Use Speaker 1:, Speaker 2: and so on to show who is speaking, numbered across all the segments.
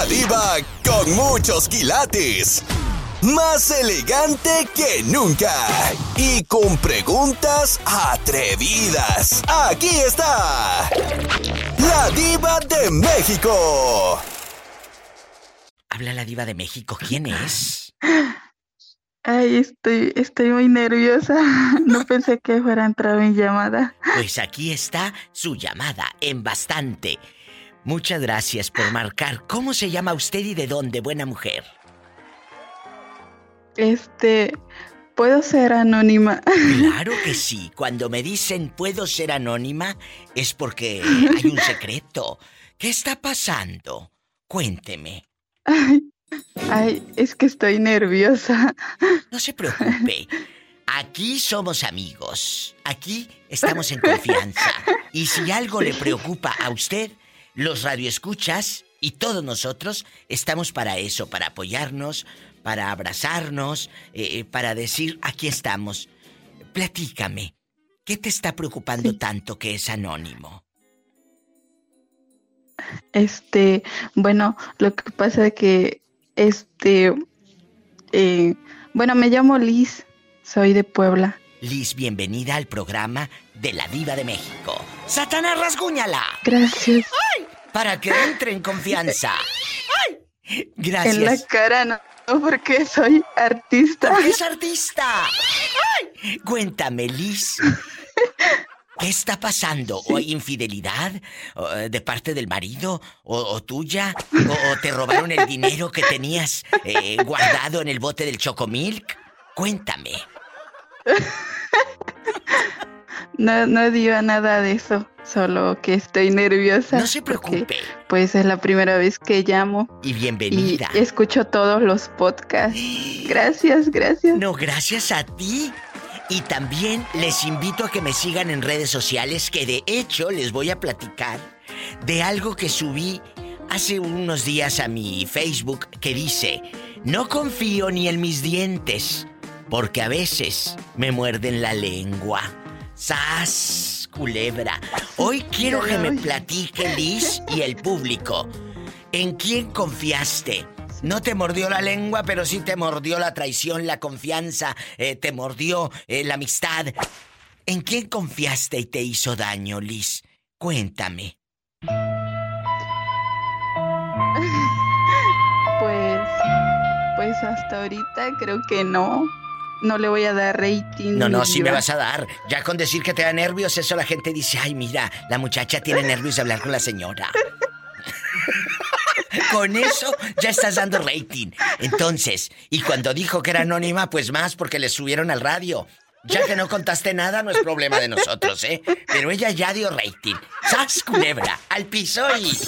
Speaker 1: La diva con muchos quilates. Más elegante que nunca. Y con preguntas atrevidas. Aquí está. La diva de México.
Speaker 2: Habla la diva de México. ¿Quién es?
Speaker 3: Ay, estoy, estoy muy nerviosa. No pensé que fuera a entrar mi llamada.
Speaker 2: Pues aquí está su llamada en bastante. Muchas gracias por marcar. ¿Cómo se llama usted y de dónde, buena mujer?
Speaker 3: Este, ¿puedo ser anónima?
Speaker 2: Claro que sí. Cuando me dicen puedo ser anónima es porque hay un secreto. ¿Qué está pasando? Cuénteme.
Speaker 3: Ay, ay, es que estoy nerviosa.
Speaker 2: No se preocupe. Aquí somos amigos. Aquí estamos en confianza. Y si algo le preocupa a usted, los radioescuchas y todos nosotros estamos para eso, para apoyarnos, para abrazarnos, eh, para decir, aquí estamos. Platícame, ¿qué te está preocupando tanto que es anónimo?
Speaker 3: Este, bueno, lo que pasa es que, este, eh, bueno, me llamo Liz, soy de Puebla.
Speaker 2: Liz, bienvenida al programa de la Diva de México. ¡Satanás, rasguñala!
Speaker 3: Gracias.
Speaker 2: ¡Ay! Para que entre en confianza. ¡Ay! Gracias.
Speaker 3: En la cara no, porque soy artista.
Speaker 2: ¿Por qué es artista? ¡Ay! Cuéntame, Liz. ¿Qué está pasando? ¿O hay infidelidad ¿O, eh, de parte del marido? ¿O, o tuya? ¿O, o, te robaron el dinero que tenías eh, guardado en el bote del Chocomilk? Cuéntame.
Speaker 3: No, no digo nada de eso, solo que estoy nerviosa.
Speaker 2: No se preocupe.
Speaker 3: porque, pues es la primera vez que llamo
Speaker 2: Y
Speaker 3: y
Speaker 2: bienvenida.
Speaker 3: escucho todos los podcasts. Gracias, gracias.
Speaker 2: No, gracias a ti. Y también les invito a que me sigan en redes sociales, que de hecho les voy a platicar de algo que subí hace unos días a mi Facebook que dice, no confío ni en mis dientes, porque a veces me muerden la lengua. ¡Sas! Culebra. Hoy quiero que me platique Liz y el público. ¿En quién confiaste? No te mordió la lengua, pero sí te mordió la traición, la confianza, eh, te mordió eh, la amistad. ¿En quién confiaste y te hizo daño, Liz? Cuéntame.
Speaker 3: Pues, pues hasta ahorita creo que no. No le voy a dar rating.
Speaker 2: No, no, sí me vas a dar. Ya con decir que te da nervios, eso la gente dice, ay, mira, la muchacha tiene nervios de hablar con la señora. Con eso ya estás dando rating. Entonces, y cuando dijo que era anónima, pues más porque le subieron al radio. Ya que no contaste nada, no es problema de nosotros, ¿eh? Pero ella ya dio rating. ¡Sas, culebra! ¡Al piso y...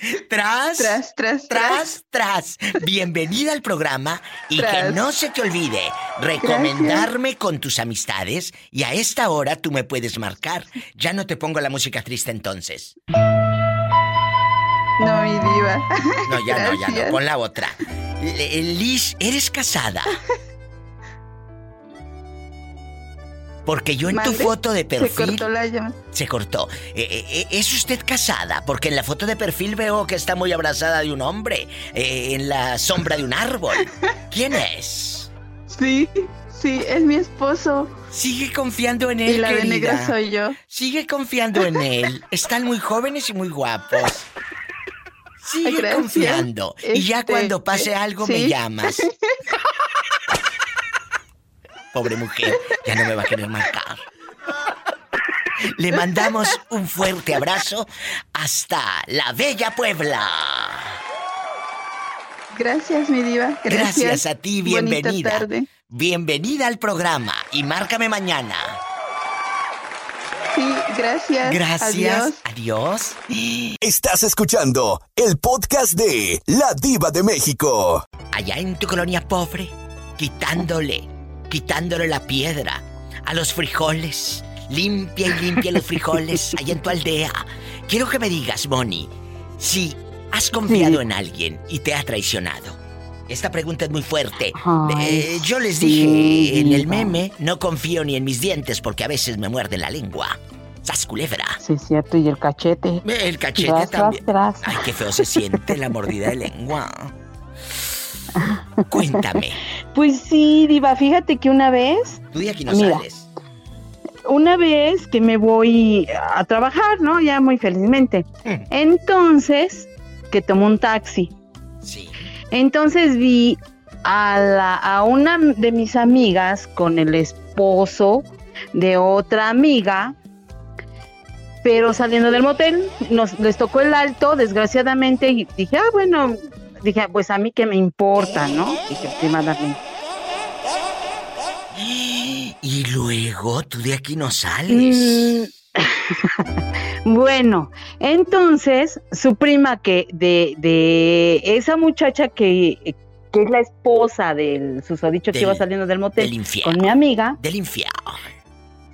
Speaker 2: Tras,
Speaker 3: Tras, tras, tras.
Speaker 2: tras. Bienvenida al programa y que no se te olvide recomendarme con tus amistades y a esta hora tú me puedes marcar. Ya no te pongo la música triste entonces.
Speaker 3: No, mi diva.
Speaker 2: No, ya no, ya no. Pon la otra. Liz, ¿eres casada? Porque yo en tu foto de
Speaker 3: Se
Speaker 2: perfil...
Speaker 3: cortó la llamada.
Speaker 2: Se cortó. Eh, eh, eh, ¿Es usted casada? Porque en la foto de perfil veo que está muy abrazada de un hombre, eh, en la sombra de un árbol. ¿Quién es?
Speaker 3: Sí, sí, es mi esposo.
Speaker 2: Sigue confiando en él,
Speaker 3: y la de negra soy yo.
Speaker 2: Sigue confiando en él. Están muy jóvenes y muy guapos. Sigue
Speaker 3: Gracias.
Speaker 2: confiando. Y ya
Speaker 3: Este,
Speaker 2: cuando pase algo me llamas. Pobre mujer, ya no me va a querer marcar. Le mandamos un fuerte abrazo hasta la bella Puebla.
Speaker 3: Gracias, mi diva. Gracias,
Speaker 2: Gracias a ti, bienvenida.
Speaker 3: Tarde.
Speaker 2: Bienvenida al programa y márcame mañana.
Speaker 3: Sí, gracias.
Speaker 2: Gracias.
Speaker 3: Adiós.
Speaker 2: Adiós.
Speaker 1: Estás escuchando el podcast de La Diva de México.
Speaker 2: allá en tu colonia pobre, quitándole, quitándole la piedra a los frijoles. Limpia y limpia los frijoles allá en tu aldea. Quiero que me digas, Moni, si has confiado
Speaker 3: Sí.
Speaker 2: en alguien y te ha traicionado. Esta pregunta es muy fuerte.
Speaker 3: Ay,
Speaker 2: Eh, yo les
Speaker 3: sí,
Speaker 2: dije en el meme, no confío ni en mis dientes porque a veces me muerden la lengua. ¡Sas culebra!
Speaker 4: Sí, es cierto, y el cachete.
Speaker 2: El cachete también. Ay, qué feo se siente la mordida de lengua. Cuéntame.
Speaker 4: Pues sí, Diva, fíjate que una vez.
Speaker 2: Tú de aquí no sales.
Speaker 4: Una vez que me voy a trabajar, ¿no? Ya muy felizmente. Mm. Entonces, que tomo un taxi. Sí. Entonces vi a, la, a una de mis amigas con el esposo de otra amiga, pero saliendo del motel, nos les tocó el alto, desgraciadamente, y dije, ah, bueno, dije, pues a mí que me importa, ¿no? Dije,
Speaker 2: Y luego tú de aquí no sales.
Speaker 4: Mm. bueno, entonces su prima que de, de esa muchacha que, que es la esposa del susodicho que iba saliendo del motel con mi amiga.
Speaker 2: Del infiel.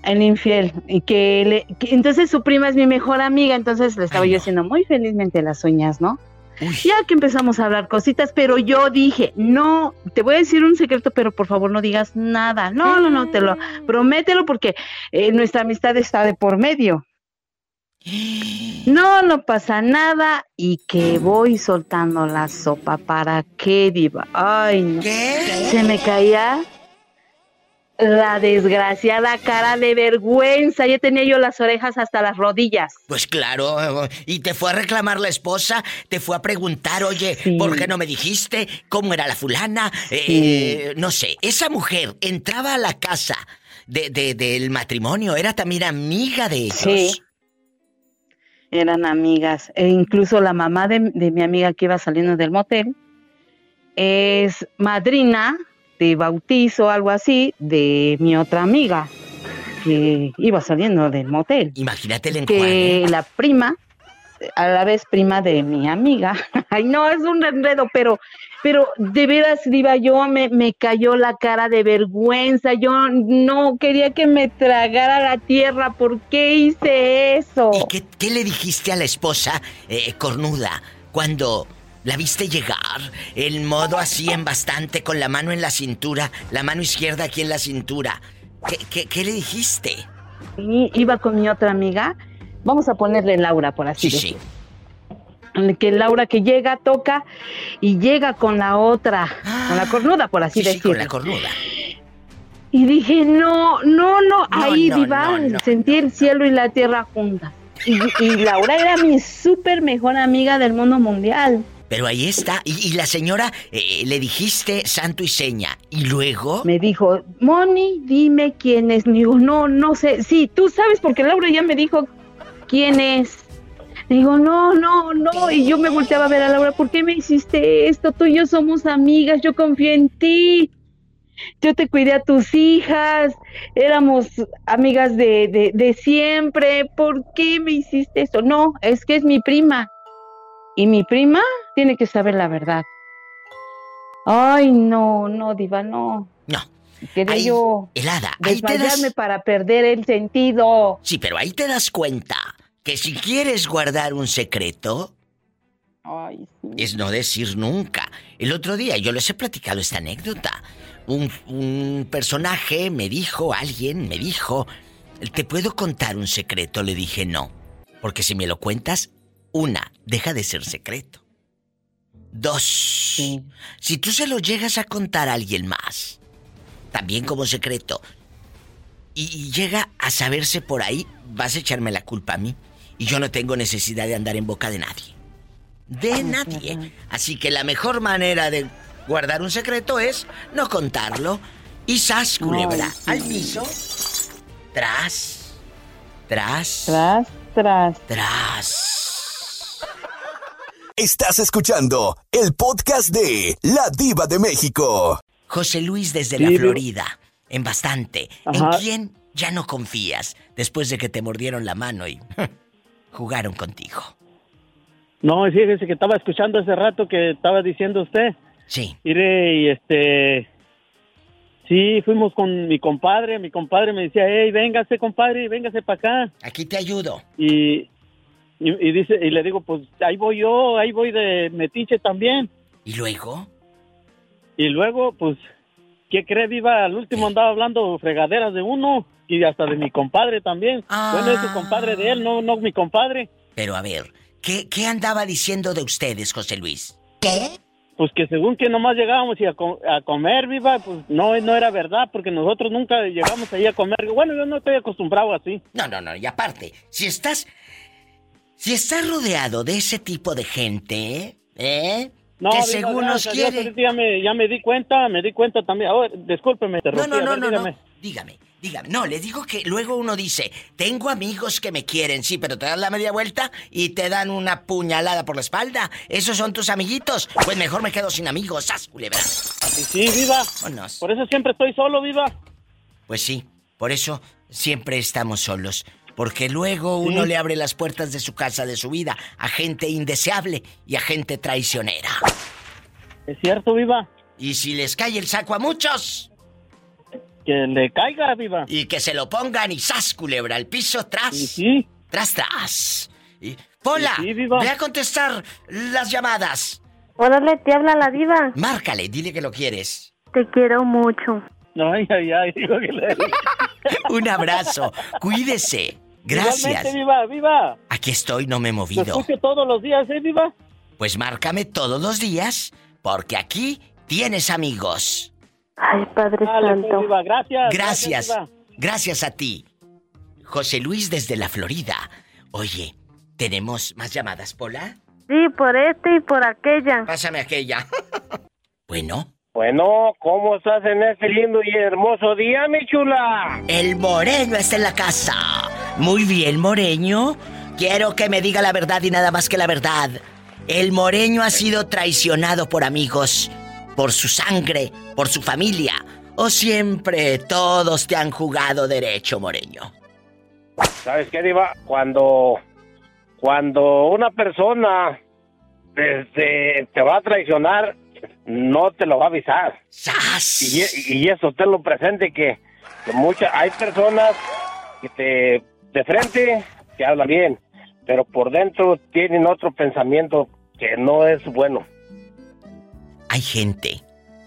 Speaker 4: El infiel. Y que, le, entonces su prima es mi mejor amiga, entonces le estaba yo haciendo muy felizmente las uñas, ¿no? Ya que empezamos a hablar cositas, pero yo dije, no, te voy a decir un secreto, pero por favor no digas nada. No, no, no, te lo promételo porque eh, nuestra amistad está de por medio. No, no pasa nada y que voy soltando la sopa. ¿Para qué, diva? Ay, no. ¿Qué? Se me caía la desgraciada cara de vergüenza. Ya tenía yo las orejas hasta las rodillas.
Speaker 2: Pues claro. Y te fue a reclamar la esposa, te fue a preguntar, oye, ¿por qué no me dijiste cómo era la fulana? Eh, no sé, esa mujer entraba a la casa de, del matrimonio, era también amiga de ellos. Sí.
Speaker 4: Eran amigas. E incluso la mamá de, de mi amiga que iba saliendo del motel es madrina de bautizo, algo así, de mi otra amiga que iba saliendo del motel.
Speaker 2: Imagínate el
Speaker 4: Que la prima, a la vez prima de mi amiga. Ay, no, es un enredo, pero, pero de veras, Diva, yo me, me cayó la cara de vergüenza. Yo no quería que me tragara la tierra. ¿Por qué hice eso?
Speaker 2: ¿Y qué, le dijiste a la esposa eh, cornuda cuando la viste llegar, el modo así en bastante, con la mano en la cintura, la mano izquierda aquí en la cintura. ¿Qué, le dijiste?
Speaker 4: iba con mi otra amiga. Vamos a ponerle Laura, por así sí, Sí. Que Laura que llega, toca y llega con la otra, con la ah, cornuda, por así decirlo. Sí, con
Speaker 2: la cornuda.
Speaker 4: Y dije, no, no, no, ahí viva, sentí el cielo y la tierra juntas. Y, y Laura era mi súper mejor amiga del mundo mundial.
Speaker 2: Pero ahí está. Y, la señora eh, le dijiste santo y seña. ¿Y luego?
Speaker 4: Me dijo, Moni, dime quién es. Digo, no, no sé. Sí, tú sabes porque Laura ya me dijo quién es. digo, no, no, no. Y yo me volteaba a ver a Laura, ¿por qué me hiciste esto? Tú y yo somos amigas, yo confío en ti. Yo te cuidé a tus hijas, éramos amigas de, de, de siempre. ¿Por qué me hiciste esto? No, es que es mi prima. Y mi prima tiene que saber la verdad. Ay, no, no, Diva, no.
Speaker 2: No.
Speaker 4: Quería yo
Speaker 2: helada,
Speaker 4: ahí te das... para perder el sentido.
Speaker 2: Sí, pero ahí te das cuenta que si quieres guardar un secreto,
Speaker 4: Ay, sí.
Speaker 2: es no decir nunca. El otro día yo les he platicado esta anécdota. Un, un personaje me dijo, alguien me dijo, ¿te puedo contar un secreto? Le dije no, porque si me lo cuentas, una, deja de ser secreto. Dos, si tú se lo llegas a contar a alguien más, también como secreto, y, llega a saberse por ahí, vas a echarme la culpa a mí. Y yo no tengo necesidad de andar en boca de nadie. De nadie. Así que la mejor manera de guardar un secreto es no contarlo. Y sas, culebra, al piso. Tras. Tras.
Speaker 4: Tras, tras.
Speaker 2: Tras.
Speaker 1: Estás escuchando el podcast de La Diva de México.
Speaker 2: José Luis desde la Florida, en bastante. ¿En quién ya no confías después de que te mordieron la mano y jugaron contigo?
Speaker 5: No, fíjese que estaba escuchando hace rato que estaba diciendo usted.
Speaker 2: Sí.
Speaker 5: Mire, y este. Sí, fuimos con mi compadre. Mi compadre me decía, hey, véngase, compadre, véngase para acá.
Speaker 2: Aquí te ayudo.
Speaker 5: Y, y, dice, y le digo, pues ahí voy yo, ahí voy de metiche también.
Speaker 2: ¿Y luego?
Speaker 5: Y luego, pues, ¿qué cree, Viva? Al último andaba hablando fregaderas de uno. y hasta de mi compadre también.
Speaker 2: Ah.
Speaker 5: Bueno, es su compadre de él, no, no mi compadre.
Speaker 2: Pero a ver, ¿qué, ¿qué andaba diciendo de ustedes, José Luis? ¿Qué?
Speaker 5: Pues que según que nomás llegábamos y a, co- a comer, viva, pues no, no era verdad, porque nosotros nunca llegamos ahí a comer. Bueno, yo no estoy acostumbrado así.
Speaker 2: No, no, no, y aparte, si estás. Si estás rodeado de ese tipo de gente, ¿eh?
Speaker 5: No,
Speaker 2: que según nos quiere.
Speaker 5: ya me, ya me di cuenta, me di cuenta también. Oh, discúlpeme, te
Speaker 2: No, no, no, no, no. Dígame, dígame. No, le digo que luego uno dice, tengo amigos que me quieren, sí, pero te dan la media vuelta y te dan una puñalada por la espalda. ¿Esos son tus amiguitos? Pues mejor me quedo sin amigos, ¡sas, culebra!
Speaker 5: Sí, viva.
Speaker 2: Vámonos.
Speaker 5: Por eso siempre estoy solo, viva.
Speaker 2: Pues sí, por eso siempre estamos solos. Porque luego uno
Speaker 5: Sí.
Speaker 2: le abre las puertas de su casa, de su vida, a gente indeseable y a gente traicionera.
Speaker 5: Es cierto, viva.
Speaker 2: Y si les cae el saco a muchos,
Speaker 5: Que le caiga, viva.
Speaker 2: y que se lo pongan y ¡zas, culebra! al piso, tras,
Speaker 5: Y sí,
Speaker 2: tras, tras. Y, Pola,
Speaker 5: Sí, viva.
Speaker 2: ve a contestar las llamadas.
Speaker 4: Órale, te habla la diva.
Speaker 2: Márcale, dile que lo quieres.
Speaker 4: Te quiero mucho.
Speaker 5: ay, ay, ay, digo que le...
Speaker 2: Un abrazo, cuídese. Gracias.
Speaker 5: Viva, viva.
Speaker 2: Aquí estoy, no me he movido.
Speaker 5: escucho todos los días, ¿eh, viva?
Speaker 2: Pues márcame todos los días, porque aquí tienes amigos.
Speaker 4: Ay, Padre
Speaker 5: Dale, pues,
Speaker 4: Santo.
Speaker 5: viva, gracias.
Speaker 2: Gracias.
Speaker 5: viva.
Speaker 2: Gracias a ti. José Luis desde la Florida. Oye, ¿tenemos más llamadas, Pola?
Speaker 4: Sí, por este y por aquella.
Speaker 2: Pásame aquella. bueno,
Speaker 6: Bueno, ¿cómo estás en este lindo y hermoso día, mi chula?
Speaker 2: el Moreño está en la casa. Muy bien, Moreño. Quiero que me diga la verdad y nada más que la verdad. El Moreño ha sido traicionado por amigos, por su sangre, por su familia. ¿O siempre todos te han jugado derecho, Moreño?
Speaker 6: ¿Sabes qué, Diva? Cuando, cuando una persona desde te va a traicionar, no te lo va a avisar.
Speaker 2: ¡Sas!
Speaker 6: Y, y eso tenlo presente que, que muchas, hay personas que te, de frente te hablan bien, pero por dentro tienen otro pensamiento que no es bueno.
Speaker 2: Hay gente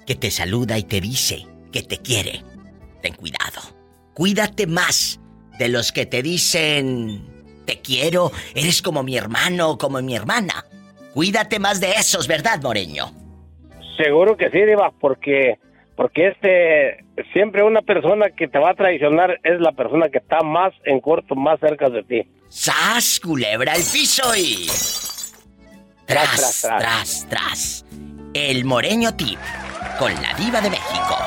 Speaker 2: que te saluda y te dice que te quiere. Ten cuidado. Cuídate más de los que te dicen te quiero, eres como mi hermano o como mi hermana. Cuídate más de esos, ¿verdad, Moreño?
Speaker 6: Seguro que sí, Diva, porque porque este siempre una persona que te va a traicionar es la persona que está más en corto, más cerca de ti.
Speaker 2: ¡Sas, culebra al piso y...
Speaker 6: Tras,
Speaker 2: Tras,
Speaker 6: tras,
Speaker 2: tras, tras. El Moreño Tip con la diva de México.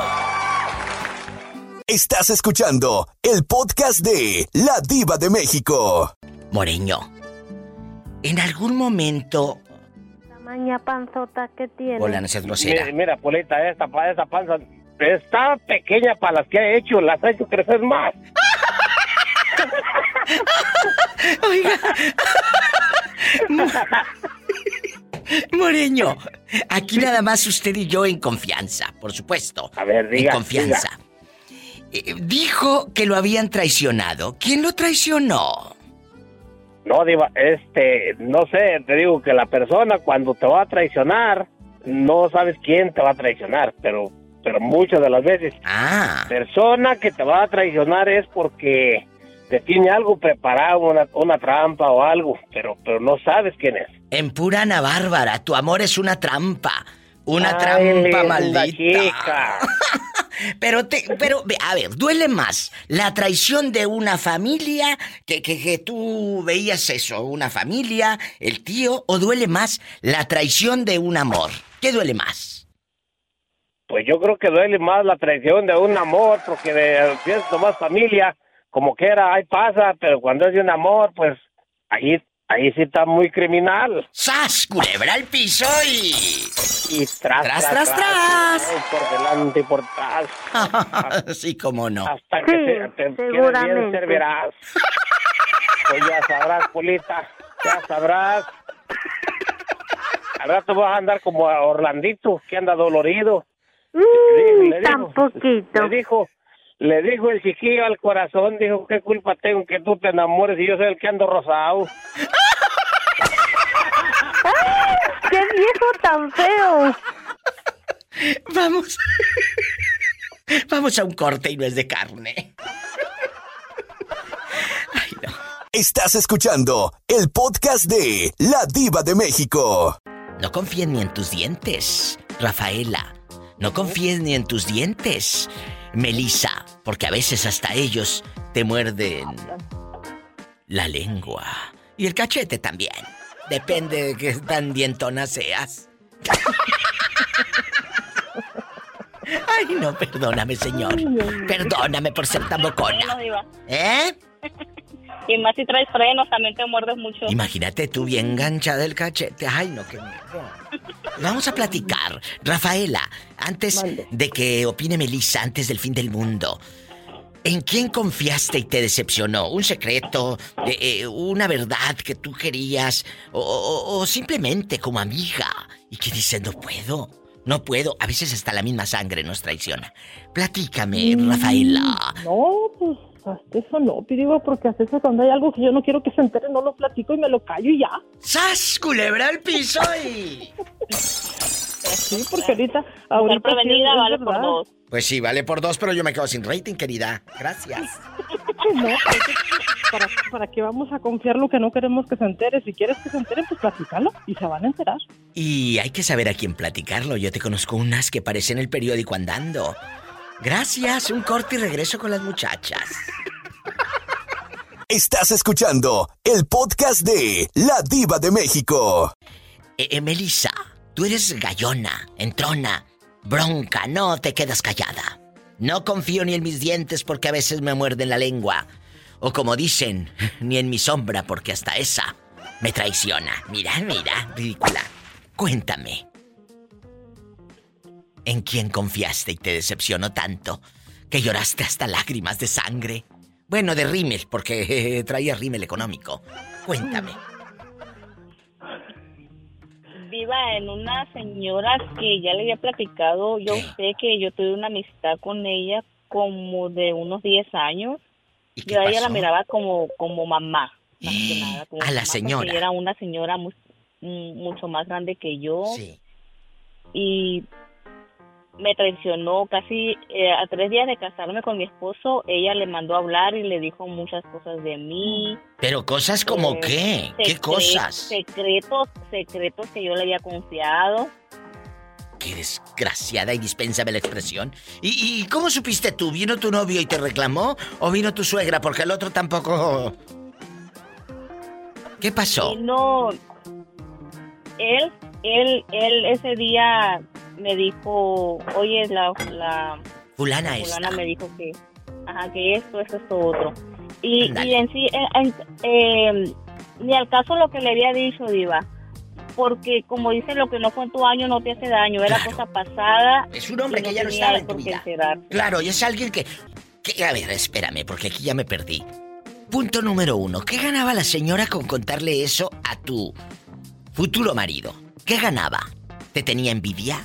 Speaker 1: Estás escuchando el podcast de La Diva de México.
Speaker 2: Moreño, en algún momento...
Speaker 4: La maña panzota que tiene.
Speaker 2: Hola, no seas grosera.
Speaker 6: Mira, mira, Polita, esta, esta panza está pequeña para las que ha hecho, las ha hecho crecer más.
Speaker 2: Oiga. Moreño, aquí nada más usted y yo en confianza, por supuesto.
Speaker 6: A ver, diga,
Speaker 2: En confianza. Eh, dijo que lo habían traicionado. ¿Quién lo traicionó?
Speaker 6: No, Diva, este, no sé, te digo que la persona cuando te va a traicionar, no sabes quién te va a traicionar, pero, pero muchas de las veces,
Speaker 2: Ah,
Speaker 6: persona que te va a traicionar es porque te tiene algo preparado, una, una trampa o algo, pero, pero no sabes quién es.
Speaker 2: en pura Ana Bárbara, tu amor es una trampa. Una
Speaker 6: Ay,
Speaker 2: trampa maldita.
Speaker 6: chica.
Speaker 2: Pero te, pero, a ver, duele más la traición de una familia, que, que, que tú veías eso, una familia, el tío, o duele más la traición de un amor. ¿Qué duele más?
Speaker 6: Pues yo creo que duele más la traición de un amor, porque de, si es nomás familia, como que era, ahí pasa, pero cuando es de un amor, pues ahí, ahí sí está muy criminal.
Speaker 2: ¡Sas! Culebra al piso y.
Speaker 6: Y tras,
Speaker 2: Tras, tras, tras.
Speaker 6: ay, Por delante y por atrás.
Speaker 2: sí, cómo no.
Speaker 6: Hasta que
Speaker 4: Sí,
Speaker 6: te, te quedes bien servirás. Pues ya sabrás, Polita, ya sabrás. Al rato vas a andar como a Orlandito, que anda dolorido.
Speaker 4: Mm,
Speaker 6: Le
Speaker 4: tan
Speaker 6: dijo-
Speaker 4: poquito.
Speaker 6: Le dijo, le dijo el chiquillo al corazón, dijo, ¿qué culpa tengo que tú te enamores y yo soy el que ando rosado?
Speaker 4: ¡Qué viejo tan feo!
Speaker 2: Vamos. Vamos a un corte y no es de carne.
Speaker 1: Estás escuchando el podcast de La Diva de México.
Speaker 2: No confíes ni en tus dientes, Rafaela. No confíes ni en tus dientes, Melissa, porque a veces hasta ellos te muerden la lengua. Y el cachete también. Depende de qué tan dientona seas. Ay, no, perdóname, señor. Perdóname por ser tan bocona. ¿Eh?
Speaker 7: Y más si traes frenos, también te muerdes mucho.
Speaker 2: Imagínate tú bien enganchada el cachete. Ay, no, qué miedo. Vamos a platicar. Rafaela, antes de que opine Melissa, antes del fin del mundo, ¿en quién confiaste y te decepcionó? ¿Un secreto? Eh, eh, ¿Una verdad que tú querías? O, o- o simplemente como amiga? Y que dices, no puedo, no puedo. A veces hasta la misma sangre nos traiciona. Platícame, Rafaela.
Speaker 8: No, pues hasta eso no, digo, porque hasta eso cuando hay algo que yo no quiero que se entere, no lo platico y me lo callo y ya.
Speaker 2: ¡Sas, culebra al piso y...
Speaker 8: Sí, porque ahorita, ahorita
Speaker 7: prevenida vale por dos.
Speaker 2: Pues sí, vale por dos, pero yo me quedo sin rating, querida. Gracias.
Speaker 8: No, pues, ¿para, ¿para qué vamos a confiar lo que no queremos que se entere? Si quieres que se enteren, pues platícalo y se van a enterar.
Speaker 2: Y hay que saber a quién platicarlo. Yo te conozco unas que parecen el periódico andando. Gracias, un corte y regreso con las muchachas.
Speaker 1: Estás escuchando el podcast de La Diva de México.
Speaker 2: Eh, eh, Melissa, tú eres gallona, entrona, bronca, no te quedas callada. No confío ni en mis dientes porque a veces me muerden la lengua. O como dicen, ni en mi sombra porque hasta esa me traiciona. Mira, mira, ridícula. Cuéntame. ¿En quién confiaste y te decepcionó tanto que lloraste hasta lágrimas de sangre? Bueno, de rímel, porque eh, traía rímel económico. Cuéntame.
Speaker 7: Viva en una señora que ya le había platicado. Yo sé que yo tuve una amistad con ella como de unos 10 años.
Speaker 2: ¿Y qué
Speaker 7: Yo a ella la miraba como, como mamá, más que nada. Como
Speaker 2: A la
Speaker 7: mamá,
Speaker 2: señora.
Speaker 7: ella Era una señora mu- mm, mucho más grande que yo.
Speaker 2: Sí.
Speaker 7: y me traicionó casi eh, a tres días de casarme con mi esposo. Ella le mandó a hablar y le dijo muchas cosas de mí.
Speaker 2: Pero cosas como
Speaker 7: Eh,
Speaker 2: qué? ¿Qué cosas?
Speaker 7: Secretos, secretos que yo le había confiado.
Speaker 2: Qué desgraciada y dispénsame la expresión. ¿Y, y cómo supiste tú? ¿Vino tu novio y te reclamó? ¿O vino tu suegra? Porque el otro tampoco. ¿Qué pasó?
Speaker 7: No, él, él, él ese día me dijo, oye, la, la
Speaker 2: Fulana esta.
Speaker 7: fulana me dijo que, ajá, que esto, esto, esto, otro. Y, y en sí, eh, eh, ni al caso lo que le había dicho, Diva, porque como dice, lo que no fue en tu año no te hace daño, era
Speaker 2: Claro.
Speaker 7: cosa pasada.
Speaker 2: Es un hombre que ya no estaba en tu vida. Claro, y es alguien que, que- A ver, espérame, porque aquí ya me perdí. Punto número uno. ¿Qué ganaba la señora con contarle eso a tu futuro marido? ¿Qué ganaba? ¿Te tenía envidia?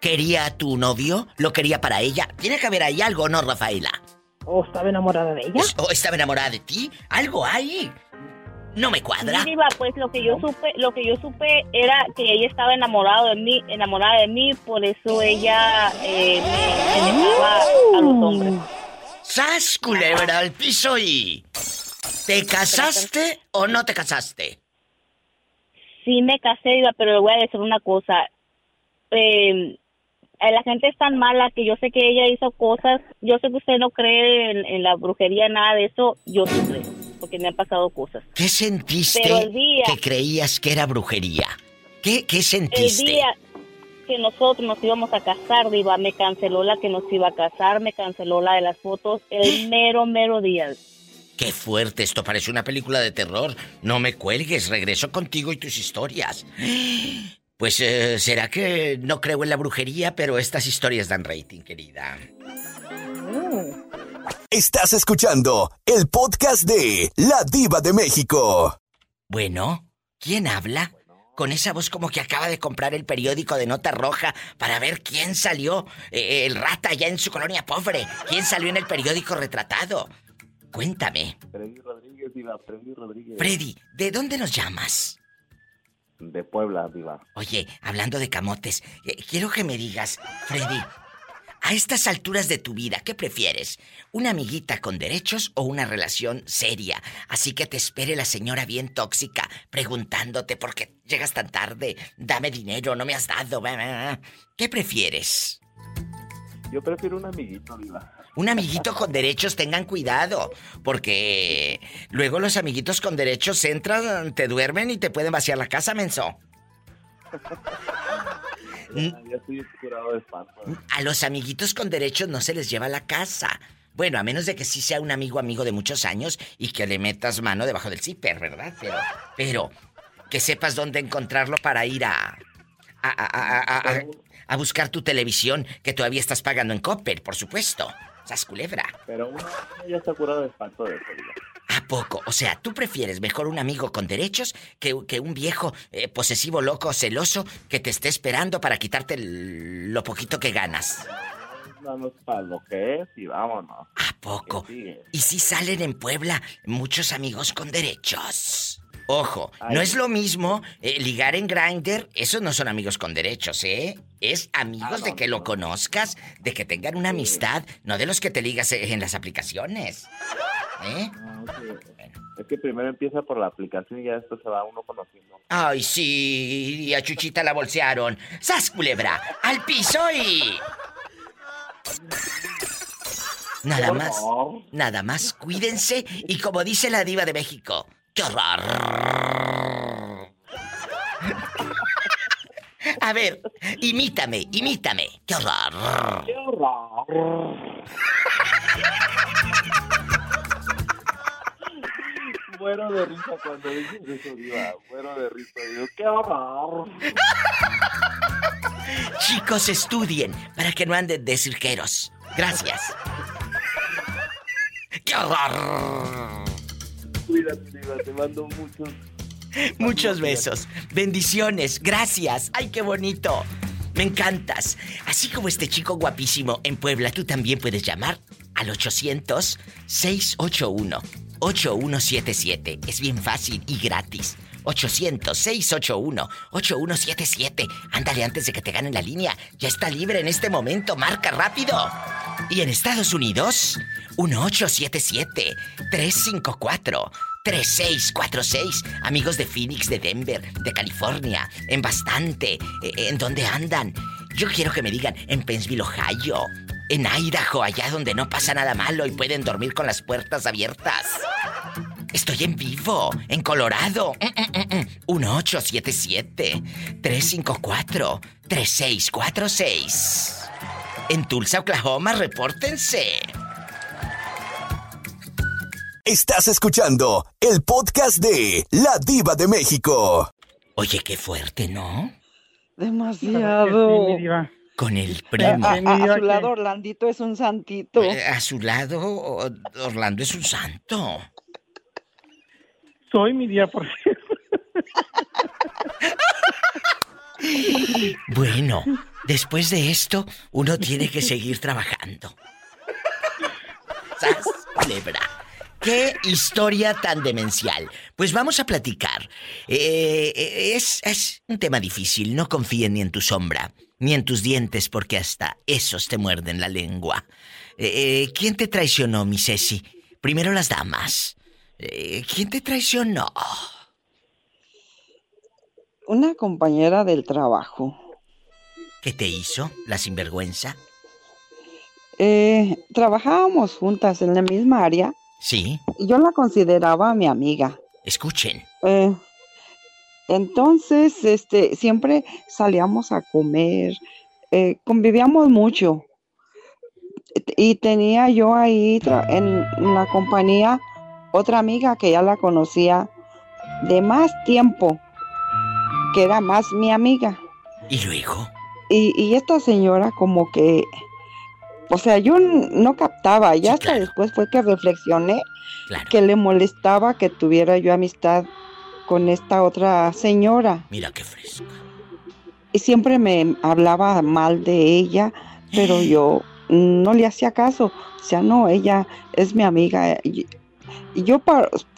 Speaker 2: ¿Quería a tu novio? ¿Lo quería para ella? Tiene que haber ahí algo, ¿no, Rafaela?
Speaker 8: ¿O estaba enamorada de ella?
Speaker 2: Es- ¿O estaba enamorada de ti? ¿Algo hay? No me cuadra.
Speaker 7: Sí, Diva, pues lo que yo supe, lo que yo supe era que ella estaba enamorada de mí, enamorada de mí, por eso ella eh, me, a los hombres.
Speaker 2: ¡Sas, culebra al piso y... ¿Te casaste o no te casaste?
Speaker 7: Sí me casé, Diva, pero le voy a decir una cosa. Eh, la gente es tan mala que yo sé que ella hizo cosas. Yo sé que usted no cree en, en la brujería, nada de eso. Yo sí creo, porque me han pasado cosas.
Speaker 2: ¿Qué sentiste
Speaker 7: Pero el día-
Speaker 2: que creías que era brujería? ¿Qué, qué
Speaker 7: El
Speaker 2: sentiste?
Speaker 7: día que nosotros nos íbamos a casar, Diva, me canceló la que nos iba a casar, me canceló la de las fotos el mero, mero día.
Speaker 2: Qué fuerte, esto parece una película de terror. No me cuelgues, regreso contigo y tus historias. Pues eh, será que no creo en la brujería, pero estas historias dan rating, querida.
Speaker 1: Estás escuchando el podcast de La Diva de México.
Speaker 2: Bueno, ¿quién habla? Con esa voz como que acaba de comprar el periódico de nota roja para ver quién salió, eh, el rata allá en su colonia pobre, quién salió en el periódico retratado. Cuéntame,
Speaker 9: Freddy Rodríguez, Diva, Freddy Rodríguez.
Speaker 2: Freddy, ¿de dónde nos llamas?
Speaker 9: De Puebla, Diva.
Speaker 2: Oye, hablando de camotes, eh, quiero que me digas, Freddy, A estas alturas de tu vida, ¿qué prefieres? ¿Una amiguita con derechos o una relación seria? Así que te espere la señora bien tóxica preguntándote por qué llegas tan tarde, dame dinero, no me has dado. ¿Qué prefieres?
Speaker 9: Yo prefiero un amiguito, Diva.
Speaker 2: Un amiguito con derechos, tengan cuidado, porque luego los amiguitos con derechos entran, te duermen y te pueden vaciar la casa, menso.
Speaker 9: Ya, estoy curado de espanto.
Speaker 2: A los amiguitos con derechos no se les lleva la casa. Bueno, a menos de que sí sea un amigo amigo de muchos años y que le metas mano debajo del zipper, ¿verdad? Pero, pero que sepas dónde encontrarlo para ir a a, a, a, a, buscar tu televisión que todavía estás pagando en Copper, por supuesto. Sas culebra.
Speaker 9: Pero uno ya está curado de espanto de eso,
Speaker 2: ¿A poco? O sea, ¿tú prefieres mejor un amigo con derechos que, que un viejo eh, posesivo, loco, celoso que te esté esperando para quitarte el- lo poquito que ganas?
Speaker 9: Vamos para lo que es y vámonos.
Speaker 2: ¿A poco? Y si salen en Puebla muchos amigos con derechos. Ojo, no es lo mismo eh, ligar en Grindr, esos no son amigos con derechos, ¿eh? Es amigos
Speaker 9: Ah, no,
Speaker 2: de que lo
Speaker 9: no.
Speaker 2: conozcas, de que tengan una amistad, no de los que te ligas eh, en las aplicaciones. ¿Eh?
Speaker 9: No, sí. Es que primero empieza por la aplicación y ya después se va uno conociendo.
Speaker 2: Ay, sí, y a Chuchita la bolsearon. ¡Sas, culebra! ¡Al piso y... Nada más, nada más, cuídense y como dice la diva de México, ¡qué horror! A ver, imítame, imítame, ¡qué horror!
Speaker 9: ¡Qué horror! Muero de risa cuando dices eso, Diva. Muero de risa. Digo, ¡qué horror!
Speaker 2: Chicos, estudien para que no anden de cirqueros. Gracias. ¡Qué horror!
Speaker 9: Cuídate, Diva. Te mando muchos.
Speaker 2: Muchos besos. Bendiciones. Gracias. Ay, qué bonito. Me encantas. Así como este chico guapísimo en Puebla, tú también puedes llamar al 800-681-8177. Es bien fácil y gratis. 800-681-8177. Ándale antes de que te ganen la línea. Ya está libre en este momento. Marca rápido. Y en Estados Unidos, 1877-354-3646. Amigos de Phoenix, de Denver, de California, en bastante. eh, ¿En dónde andan? Yo quiero que me digan, en Pennsville, Ohio. En Idaho, allá donde no pasa nada malo y pueden dormir con las puertas abiertas. Estoy en vivo, en Colorado. Mm, 1877-354-3646. En Tulsa, Oklahoma, repórtense.
Speaker 1: Estás escuchando el podcast de La Diva de México.
Speaker 2: Oye, qué fuerte, ¿no?
Speaker 8: Demasiado.
Speaker 2: Con el primo.
Speaker 8: a- a su lado Orlandito es un santito.
Speaker 2: Eh, A su lado, Orlando es un santo.
Speaker 5: Soy mi día, por.
Speaker 2: Bueno, después de esto, uno tiene que seguir trabajando. ¿Sas? ¡Qué historia tan demencial! Pues vamos a platicar. Eh, eh, es, es un tema difícil. No confíen ni en tu sombra, ni en tus dientes, porque hasta esos te muerden la lengua. Eh, ¿Quién te traicionó, mi Ceci? Primero las damas. Eh, ¿Quién te traicionó?
Speaker 8: Una compañera del trabajo.
Speaker 2: ¿Qué te hizo, la sinvergüenza?
Speaker 8: Eh, trabajábamos juntas en la misma área
Speaker 2: Sí,
Speaker 8: y yo la consideraba mi amiga.
Speaker 2: escuchen.
Speaker 8: Eh, entonces, este, siempre salíamos a comer, eh, convivíamos mucho. Y tenía yo ahí en la compañía otra amiga que ya la conocía de más tiempo, que era más mi amiga.
Speaker 2: ¿Y luego?
Speaker 8: Y, y esta señora como que, o sea, yo no captaba, ya hasta después fue que reflexioné
Speaker 2: Claro.
Speaker 8: que le molestaba que tuviera yo amistad con esta otra señora.
Speaker 2: Mira qué fresca.
Speaker 8: Y siempre me hablaba mal de ella, pero yo no le hacía caso. O sea, no, ella es mi amiga. Yo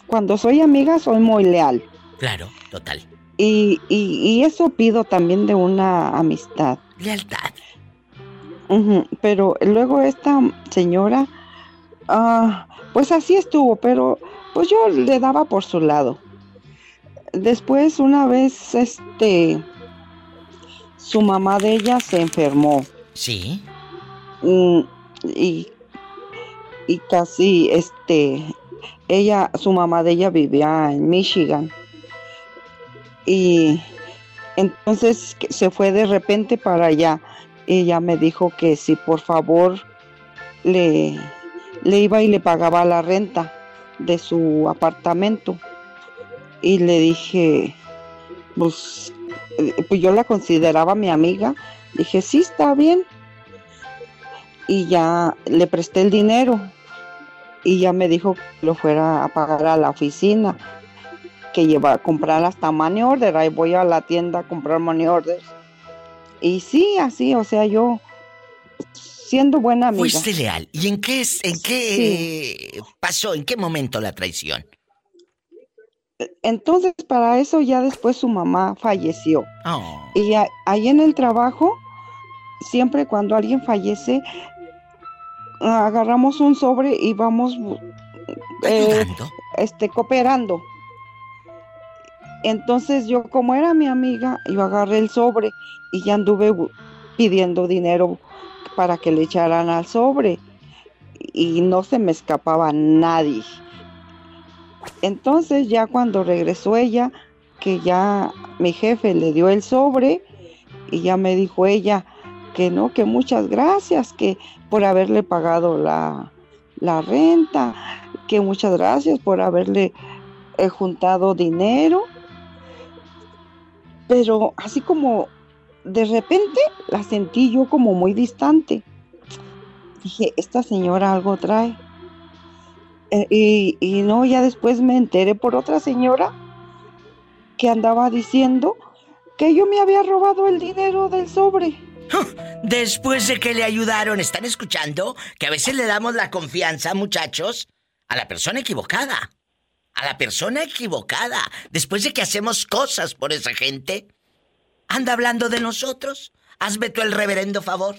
Speaker 8: cuando soy amiga soy muy leal.
Speaker 2: Claro, total.
Speaker 8: Y, y- y eso pido también de una amistad.
Speaker 2: Lealtad.
Speaker 8: Pero luego esta señora, ah, pues así estuvo, pero pues yo le daba por su lado. Después una vez, este, su mamá de ella se enfermó
Speaker 2: Sí.
Speaker 8: mm, y, y casi, este, ella, su mamá de ella vivía en Michigan y entonces se fue de repente para allá. Ella me dijo que si por favor le, le iba y le pagaba la renta de su apartamento. Y le dije, pues, eh, pues yo la consideraba mi amiga. Dije, sí, está bien. Y ya le presté el dinero. Y ya me dijo que lo fuera a pagar a la oficina. Que lleva a comprar hasta money order. Ahí voy a la tienda a comprar money orders. Y sí, así, o sea, yo siendo buena amiga.
Speaker 2: Fuiste leal. ¿Y en qué es, en qué pasó? ¿En qué momento la traición?
Speaker 8: Entonces, para eso ya después su mamá falleció.
Speaker 2: Oh,
Speaker 8: Y a- ahí en el trabajo, siempre cuando alguien fallece, agarramos un sobre y vamos eh, este, cooperando. Entonces yo, como era mi amiga, yo agarré el sobre y ya anduve pidiendo dinero para que le echaran al sobre. Y no se me escapaba nadie. Entonces ya cuando regresó ella, que ya mi jefe le dio el sobre y ya me dijo ella que no, que muchas gracias, que por haberle pagado la, la renta, que muchas gracias por haberle eh, juntado dinero. Pero así como de repente la sentí yo como muy distante. Dije, esta señora algo trae. Eh, y, y no, ya después me enteré por otra señora que andaba diciendo que yo me había robado el dinero del sobre.
Speaker 2: Después de que le ayudaron, ¿están escuchando? Que a veces le damos la confianza, muchachos, a la persona equivocada. A la persona equivocada. Después de que hacemos cosas por esa gente, anda hablando de nosotros. Hazme tú el reverendo favor.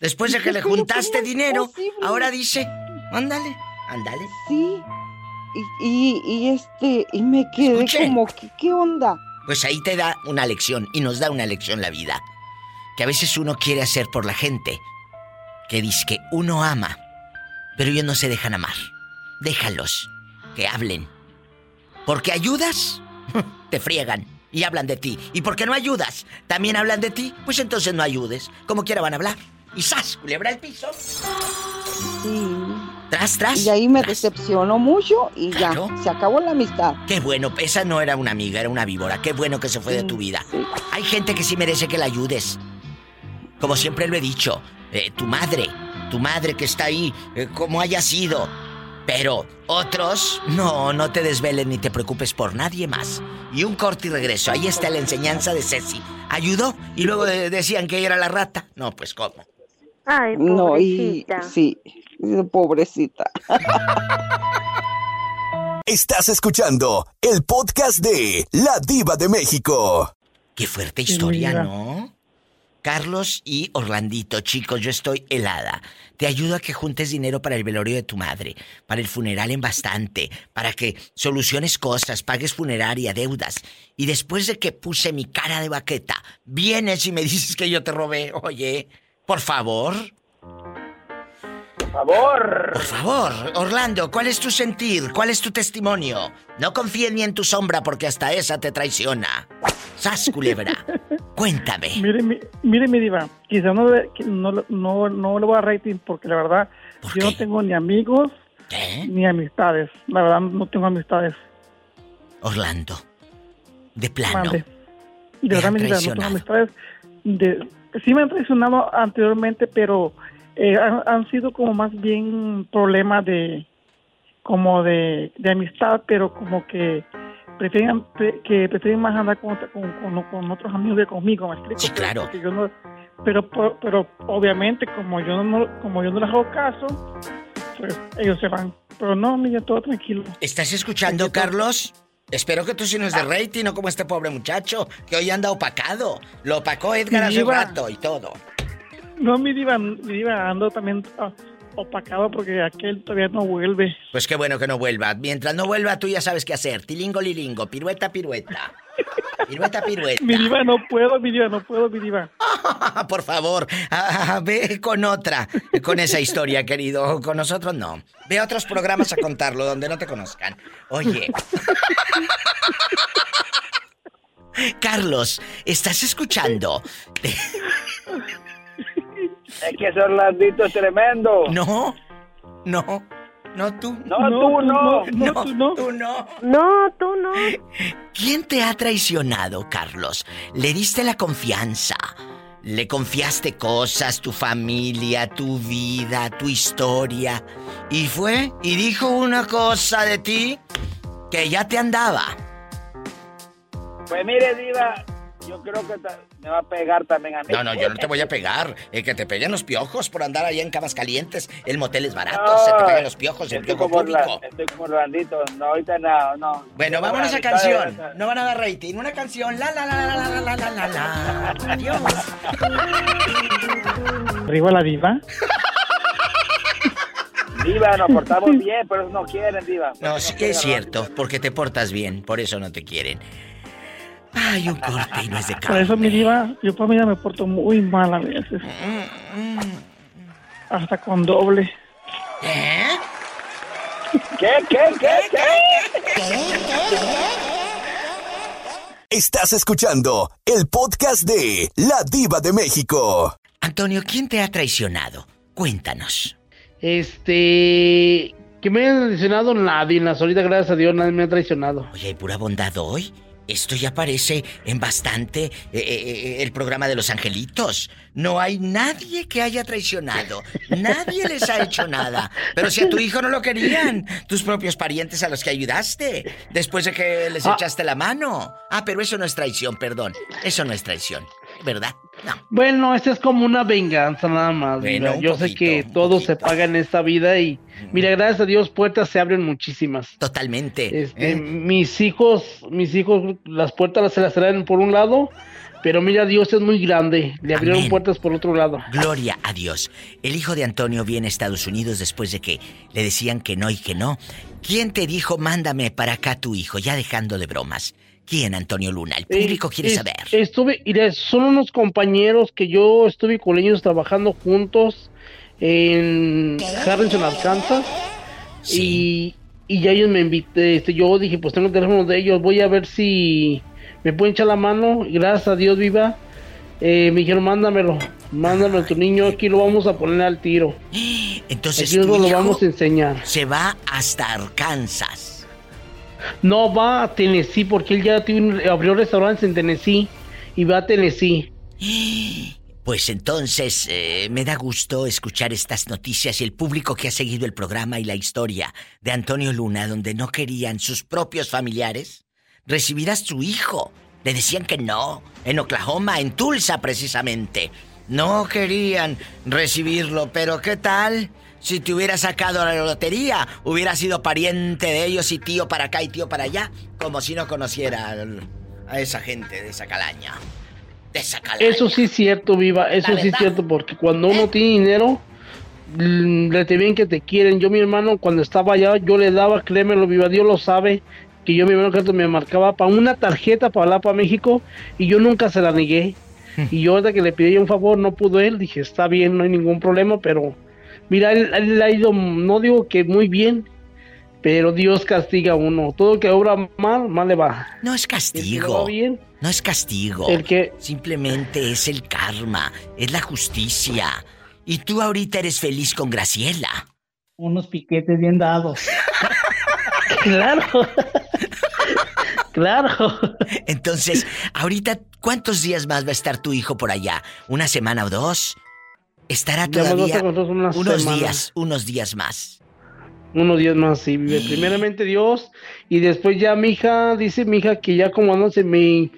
Speaker 2: Después de que le
Speaker 8: Pero ¿cómo
Speaker 2: juntaste dinero,
Speaker 8: posible?
Speaker 2: ahora dice, ándale, ándale.
Speaker 8: Sí. Y, y, y este, y me quedé
Speaker 2: Escuchen.
Speaker 8: como, ¿qué, qué onda?
Speaker 2: Pues ahí te da una lección y nos da una lección la vida. Que a veces uno quiere hacer por la gente. Que dice que uno ama, pero ellos no se dejan amar. Déjalos, que hablen. Porque ayudas, te friegan y hablan de ti. Y porque no ayudas, también hablan de ti, pues entonces no ayudes. Como quiera van a hablar. Y ¡zas! Culebra el piso.
Speaker 8: Sí.
Speaker 2: Tras, tras.
Speaker 8: Y ahí me decepcionó mucho y
Speaker 2: Claro.
Speaker 8: ya, se acabó la amistad.
Speaker 2: Qué bueno, esa no era una amiga, era una víbora. Qué bueno que se fue de tu vida.
Speaker 8: Sí.
Speaker 2: Hay gente que sí merece que la ayudes. Como siempre lo he dicho, eh, tu madre, tu madre que está ahí, eh, como haya sido. Pero otros, no, no te desveles ni te preocupes por nadie más. Y un corte y regreso. Ahí está la enseñanza de Ceci. Ayudó y luego de- decían que ella era la rata. No, pues cómo.
Speaker 4: Ay,
Speaker 8: No, y
Speaker 4: pobrecita.
Speaker 8: sí, pobrecita.
Speaker 1: Estás escuchando el podcast de La Diva de México.
Speaker 2: Qué fuerte historia. ¿no? Carlos y Orlandito, chicos, yo estoy helada. Te ayudo a que juntes dinero para el velorio de tu madre, para el funeral en bastante, para que soluciones cosas, pagues funeraria, deudas. Y después de que puse mi cara de baqueta, vienes y me dices que yo te robé. Oye, por favor,
Speaker 6: favor.
Speaker 2: por favor, Orlando, ¿cuál es tu sentir? ¿Cuál es tu testimonio? No confíes ni en tu sombra porque hasta esa te traiciona. Sas, culebra. Cuéntame.
Speaker 10: Mire, mi, mire, mi diva, quizá no, no, no, no le voy a rating porque la verdad
Speaker 2: ¿Por
Speaker 10: yo
Speaker 2: qué?
Speaker 10: no tengo ni amigos
Speaker 2: ¿Qué?
Speaker 10: ni amistades. La verdad no tengo amistades.
Speaker 2: Orlando. De plano. Te
Speaker 10: De verdad, mi diva, no tengo amistades. De, sí me han traicionado anteriormente, pero eh, han, han sido como más bien problemas de como de, de amistad, pero como que prefieren pre- que prefieren más andar con, con, con- con otros amigos que conmigo, ¿me explico?
Speaker 2: Sí, claro.
Speaker 10: Porque yo no- pero pero obviamente como yo no como yo no les hago caso, pues ellos se van. Pero no, mira, todo tranquilo.
Speaker 2: ¿Estás escuchando, Carlos? Espero que tú sí no es de rating, no como este pobre muchacho, que hoy anda opacado. Lo opacó Edgar
Speaker 10: Sí,
Speaker 2: hace un rato y todo.
Speaker 10: No, mi diva, mi diva, ando también ah, opacado porque aquel todavía no vuelve.
Speaker 2: Pues qué bueno que no vuelva. Mientras no vuelva, tú ya sabes qué hacer. Tilingo, lilingo, pirueta, pirueta. Pirueta, pirueta.
Speaker 10: Mi diva, no puedo, mi diva, no puedo, mi diva.
Speaker 2: Por favor, ah, ve con otra, con esa historia, querido. Con nosotros no. Ve a otros programas a contarlo donde no te conozcan. Oye. Carlos, ¿estás escuchando?
Speaker 9: Es que ese Orlandito es tremendo.
Speaker 2: No, no, no tú.
Speaker 9: No, tú no.
Speaker 2: No, tú no. Tú no.
Speaker 4: No, tú no.
Speaker 2: ¿Quién te ha traicionado, Carlos? ¿Le diste la confianza? ¿Le confiaste cosas, tu familia, tu vida, tu historia? Y fue y dijo una cosa de ti que ya te andaba.
Speaker 9: Pues mire, Diva, yo creo que me va a pegar también a mí.
Speaker 2: No, no, yo no te voy a pegar. El que te peguen los piojos por andar allá en camas calientes. El motel es barato,
Speaker 9: No,
Speaker 2: se te pegan los piojos, el
Speaker 9: estoy
Speaker 2: piojo público.
Speaker 9: estoy como Orlandito. No, ahorita no, no.
Speaker 2: Bueno,
Speaker 9: Yo
Speaker 2: vámonos a
Speaker 9: de-
Speaker 2: canción. No van a dar rating. Una canción. La la la la la la la la la. Adiós.
Speaker 10: Arriba la diva.
Speaker 9: Diva, nos portamos bien, pero no quieren, Diva.
Speaker 2: No, sí es cierto, porque te portas bien, por eso no te quieren. Ay, un corte y no es de
Speaker 10: Por eso, mi diva, yo para mí ya me porto muy mal a veces. Hasta con doble.
Speaker 2: ¿Eh?
Speaker 9: ¿Qué, qué, qué, qué?
Speaker 1: Estás escuchando el podcast de La Diva de México.
Speaker 2: Antonio, ¿quién te ha traicionado? Cuéntanos.
Speaker 11: Este. Que me haya traicionado nadie. En la solita, gracias a Dios, nadie me ha traicionado.
Speaker 2: Oye, ¿hay pura bondad hoy? Esto ya aparece en bastante eh, eh, eh, el programa de los angelitos. No hay nadie que haya traicionado. Nadie les ha hecho nada. Pero si a tu hijo no lo querían, tus propios parientes a los que ayudaste, después de que les
Speaker 11: Ah.
Speaker 2: echaste la mano. Ah, pero eso no es traición, perdón. Eso no es traición, ¿verdad? No.
Speaker 11: Bueno, esta es como una venganza nada más.
Speaker 2: Bueno,
Speaker 11: Yo sé que todo se paga en esta vida y mira, gracias a Dios puertas se abren muchísimas.
Speaker 2: Totalmente.
Speaker 11: Este,
Speaker 2: ¿eh?
Speaker 11: mis hijos, mis hijos, las puertas se las traen por un lado, pero mira, Dios es muy grande. Le abrieron
Speaker 2: Amén.
Speaker 11: puertas por otro lado.
Speaker 2: Gloria a Dios. El hijo de Antonio viene a Estados Unidos después de que le decían que no y que no. ¿Quién te dijo, mándame para acá tu hijo? Ya dejando de bromas. ¿Quién, Antonio Luna? El público quiere
Speaker 11: Es-
Speaker 2: saber.
Speaker 11: Estuve, son unos compañeros que yo estuve con ellos trabajando juntos en Harrison, Arkansas. Y, y ya ellos me invité, este, yo dije, pues tengo el teléfono de ellos, voy a ver si me pueden echar la mano. Gracias a Dios viva. eh, me dijeron, mándamelo, mándame a tu niño, aquí lo vamos a poner al tiro.
Speaker 2: Entonces
Speaker 11: aquí lo vamos a enseñar.
Speaker 2: se va hasta Arkansas.
Speaker 11: No va a Tennessee porque él ya abrió restaurantes en Tennessee y va a Tennessee.
Speaker 2: Pues entonces eh, me da gusto escuchar estas noticias y el público que ha seguido el programa y la historia de Antonio Luna, donde no querían sus propios familiares recibir a su hijo. Le decían que no, en Oklahoma, en Tulsa precisamente. No querían recibirlo, pero ¿qué tal? Si te hubiera sacado la lotería, hubiera sido pariente de ellos y tío para acá y tío para allá, como si no conociera a esa gente de esa calaña. De esa calaña.
Speaker 11: Eso sí es cierto, Viva, eso sí es cierto, porque cuando uno tiene dinero, le te ven que te quieren. Yo, mi hermano, cuando estaba allá, yo le daba, créemelo, Viva, Dios lo sabe, que yo, mi hermano, me marcaba para una tarjeta para hablar para México y yo nunca se la negué. y yo, ahorita que le pedí un favor, no pudo él, dije, está bien, no hay ningún problema, pero mira, él, él le ha ido, no digo que muy bien, pero Dios castiga a uno. Todo que obra mal, mal le va.
Speaker 2: No es castigo.
Speaker 11: va bien,
Speaker 2: No es castigo.
Speaker 11: El que-
Speaker 2: Simplemente es el karma, es la justicia. Y tú ahorita eres feliz con Graciela.
Speaker 12: Unos piquetes bien dados.
Speaker 11: Claro. claro.
Speaker 2: Entonces, ahorita, ¿cuántos días más va a estar tu hijo por allá? ¿Una semana o dos? ¿Estará todavía unos
Speaker 11: semanas.
Speaker 2: días, unos días más?
Speaker 11: Unos días más, sí, vive. Primeramente Dios, y después ya mi hija, dice mi hija que ya como sé, mi,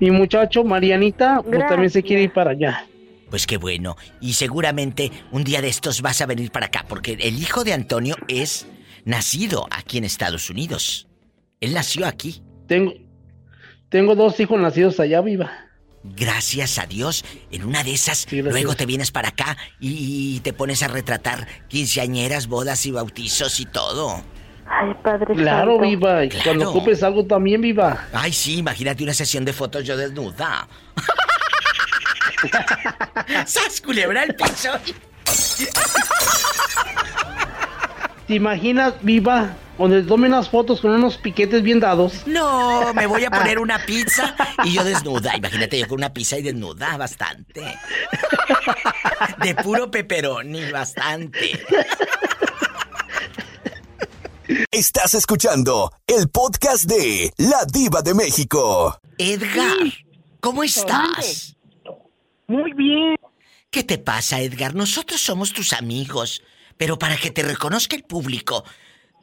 Speaker 11: mi muchacho, Marianita, pues también se quiere ir para allá.
Speaker 2: Pues qué bueno. Y seguramente un día de estos vas a venir para acá, porque el hijo de Antonio es nacido aquí en Estados Unidos. Él nació aquí.
Speaker 11: Tengo, tengo dos hijos nacidos allá, viva.
Speaker 2: Gracias a Dios, en una de esas, luego te vienes para acá y, y te pones a retratar quinceañeras, bodas y bautizos y todo.
Speaker 4: Ay, padre
Speaker 11: Claro,
Speaker 4: santo.
Speaker 11: viva. Y cuando
Speaker 2: Claro.
Speaker 11: ocupes algo también, viva.
Speaker 2: Ay, sí, imagínate una sesión de fotos yo desnuda. ¡Sas, culebra el piso!
Speaker 11: ¿Te imaginas, viva, donde tomen las fotos con unos piquetes bien dados?
Speaker 2: No, me voy a poner una pizza y yo desnuda. Imagínate yo con una pizza y desnuda, bastante. De puro pepperoni, bastante.
Speaker 1: Estás escuchando el podcast de La Diva de México.
Speaker 2: Edgar, ¿cómo estás?
Speaker 10: Muy bien.
Speaker 2: ¿Qué te pasa, Edgar? Nosotros somos tus amigos, pero para que te reconozca el público,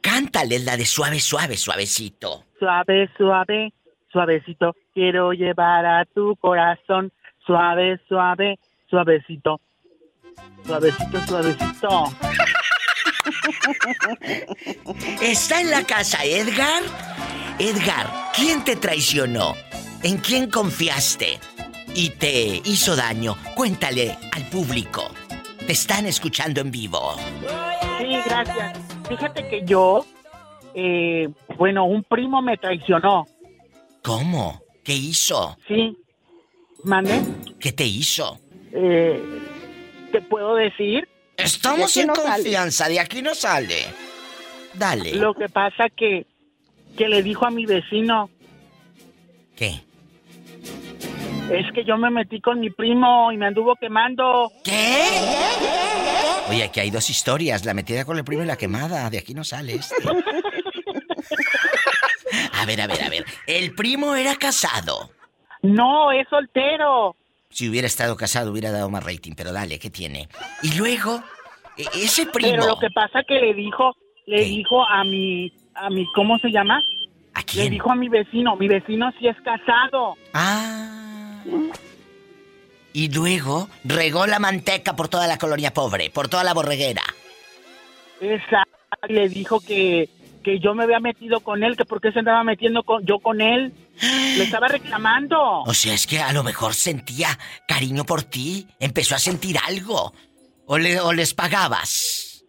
Speaker 2: cántale la de suave, suave, suavecito.
Speaker 13: Suave, suave, suavecito. Quiero llevar a tu corazón. Suave, suave, suavecito. Suavecito, suavecito.
Speaker 2: ¿Está en la casa Edgar? Edgar, ¿quién te traicionó? ¿En quién confiaste? Y te hizo daño. Cuéntale al público. Te están escuchando en vivo.
Speaker 13: Sí, gracias. Fíjate que yo, eh, bueno, un primo me traicionó.
Speaker 2: ¿Cómo? ¿Qué hizo?
Speaker 13: Sí. ¿Mande?
Speaker 2: ¿Qué te hizo?
Speaker 13: Eh, ¿Te puedo decir?
Speaker 2: Estamos en
Speaker 13: no sale.
Speaker 2: confianza, de aquí no sale. Dale.
Speaker 13: Lo que pasa que, que le dijo a mi vecino.
Speaker 2: ¿Qué?
Speaker 13: Es que yo me metí con mi primo y me anduvo quemando.
Speaker 2: ¿Qué? Oye, aquí hay dos historias, la metida con el primo y la quemada. De aquí no sale este. A ver, a ver, a ver. El primo era casado.
Speaker 13: No, es soltero.
Speaker 2: Si hubiera estado casado hubiera dado más rating, pero dale, ¿qué tiene? Y luego, e- ese primo...
Speaker 13: Pero lo que pasa que le dijo, le dijo a mi, a mi, ¿cómo se llama?
Speaker 2: ¿A quién?
Speaker 13: Le dijo a mi vecino, mi vecino sí es casado.
Speaker 2: Ah. Y luego regó la manteca por toda la colonia pobre, por toda la borreguera.
Speaker 13: Y le dijo que, que yo me había metido con él, que por qué se andaba metiendo con, yo con él. Le estaba reclamando.
Speaker 2: O sea, es que a lo mejor sentía cariño por ti, empezó a sentir algo. O, le- o les pagabas.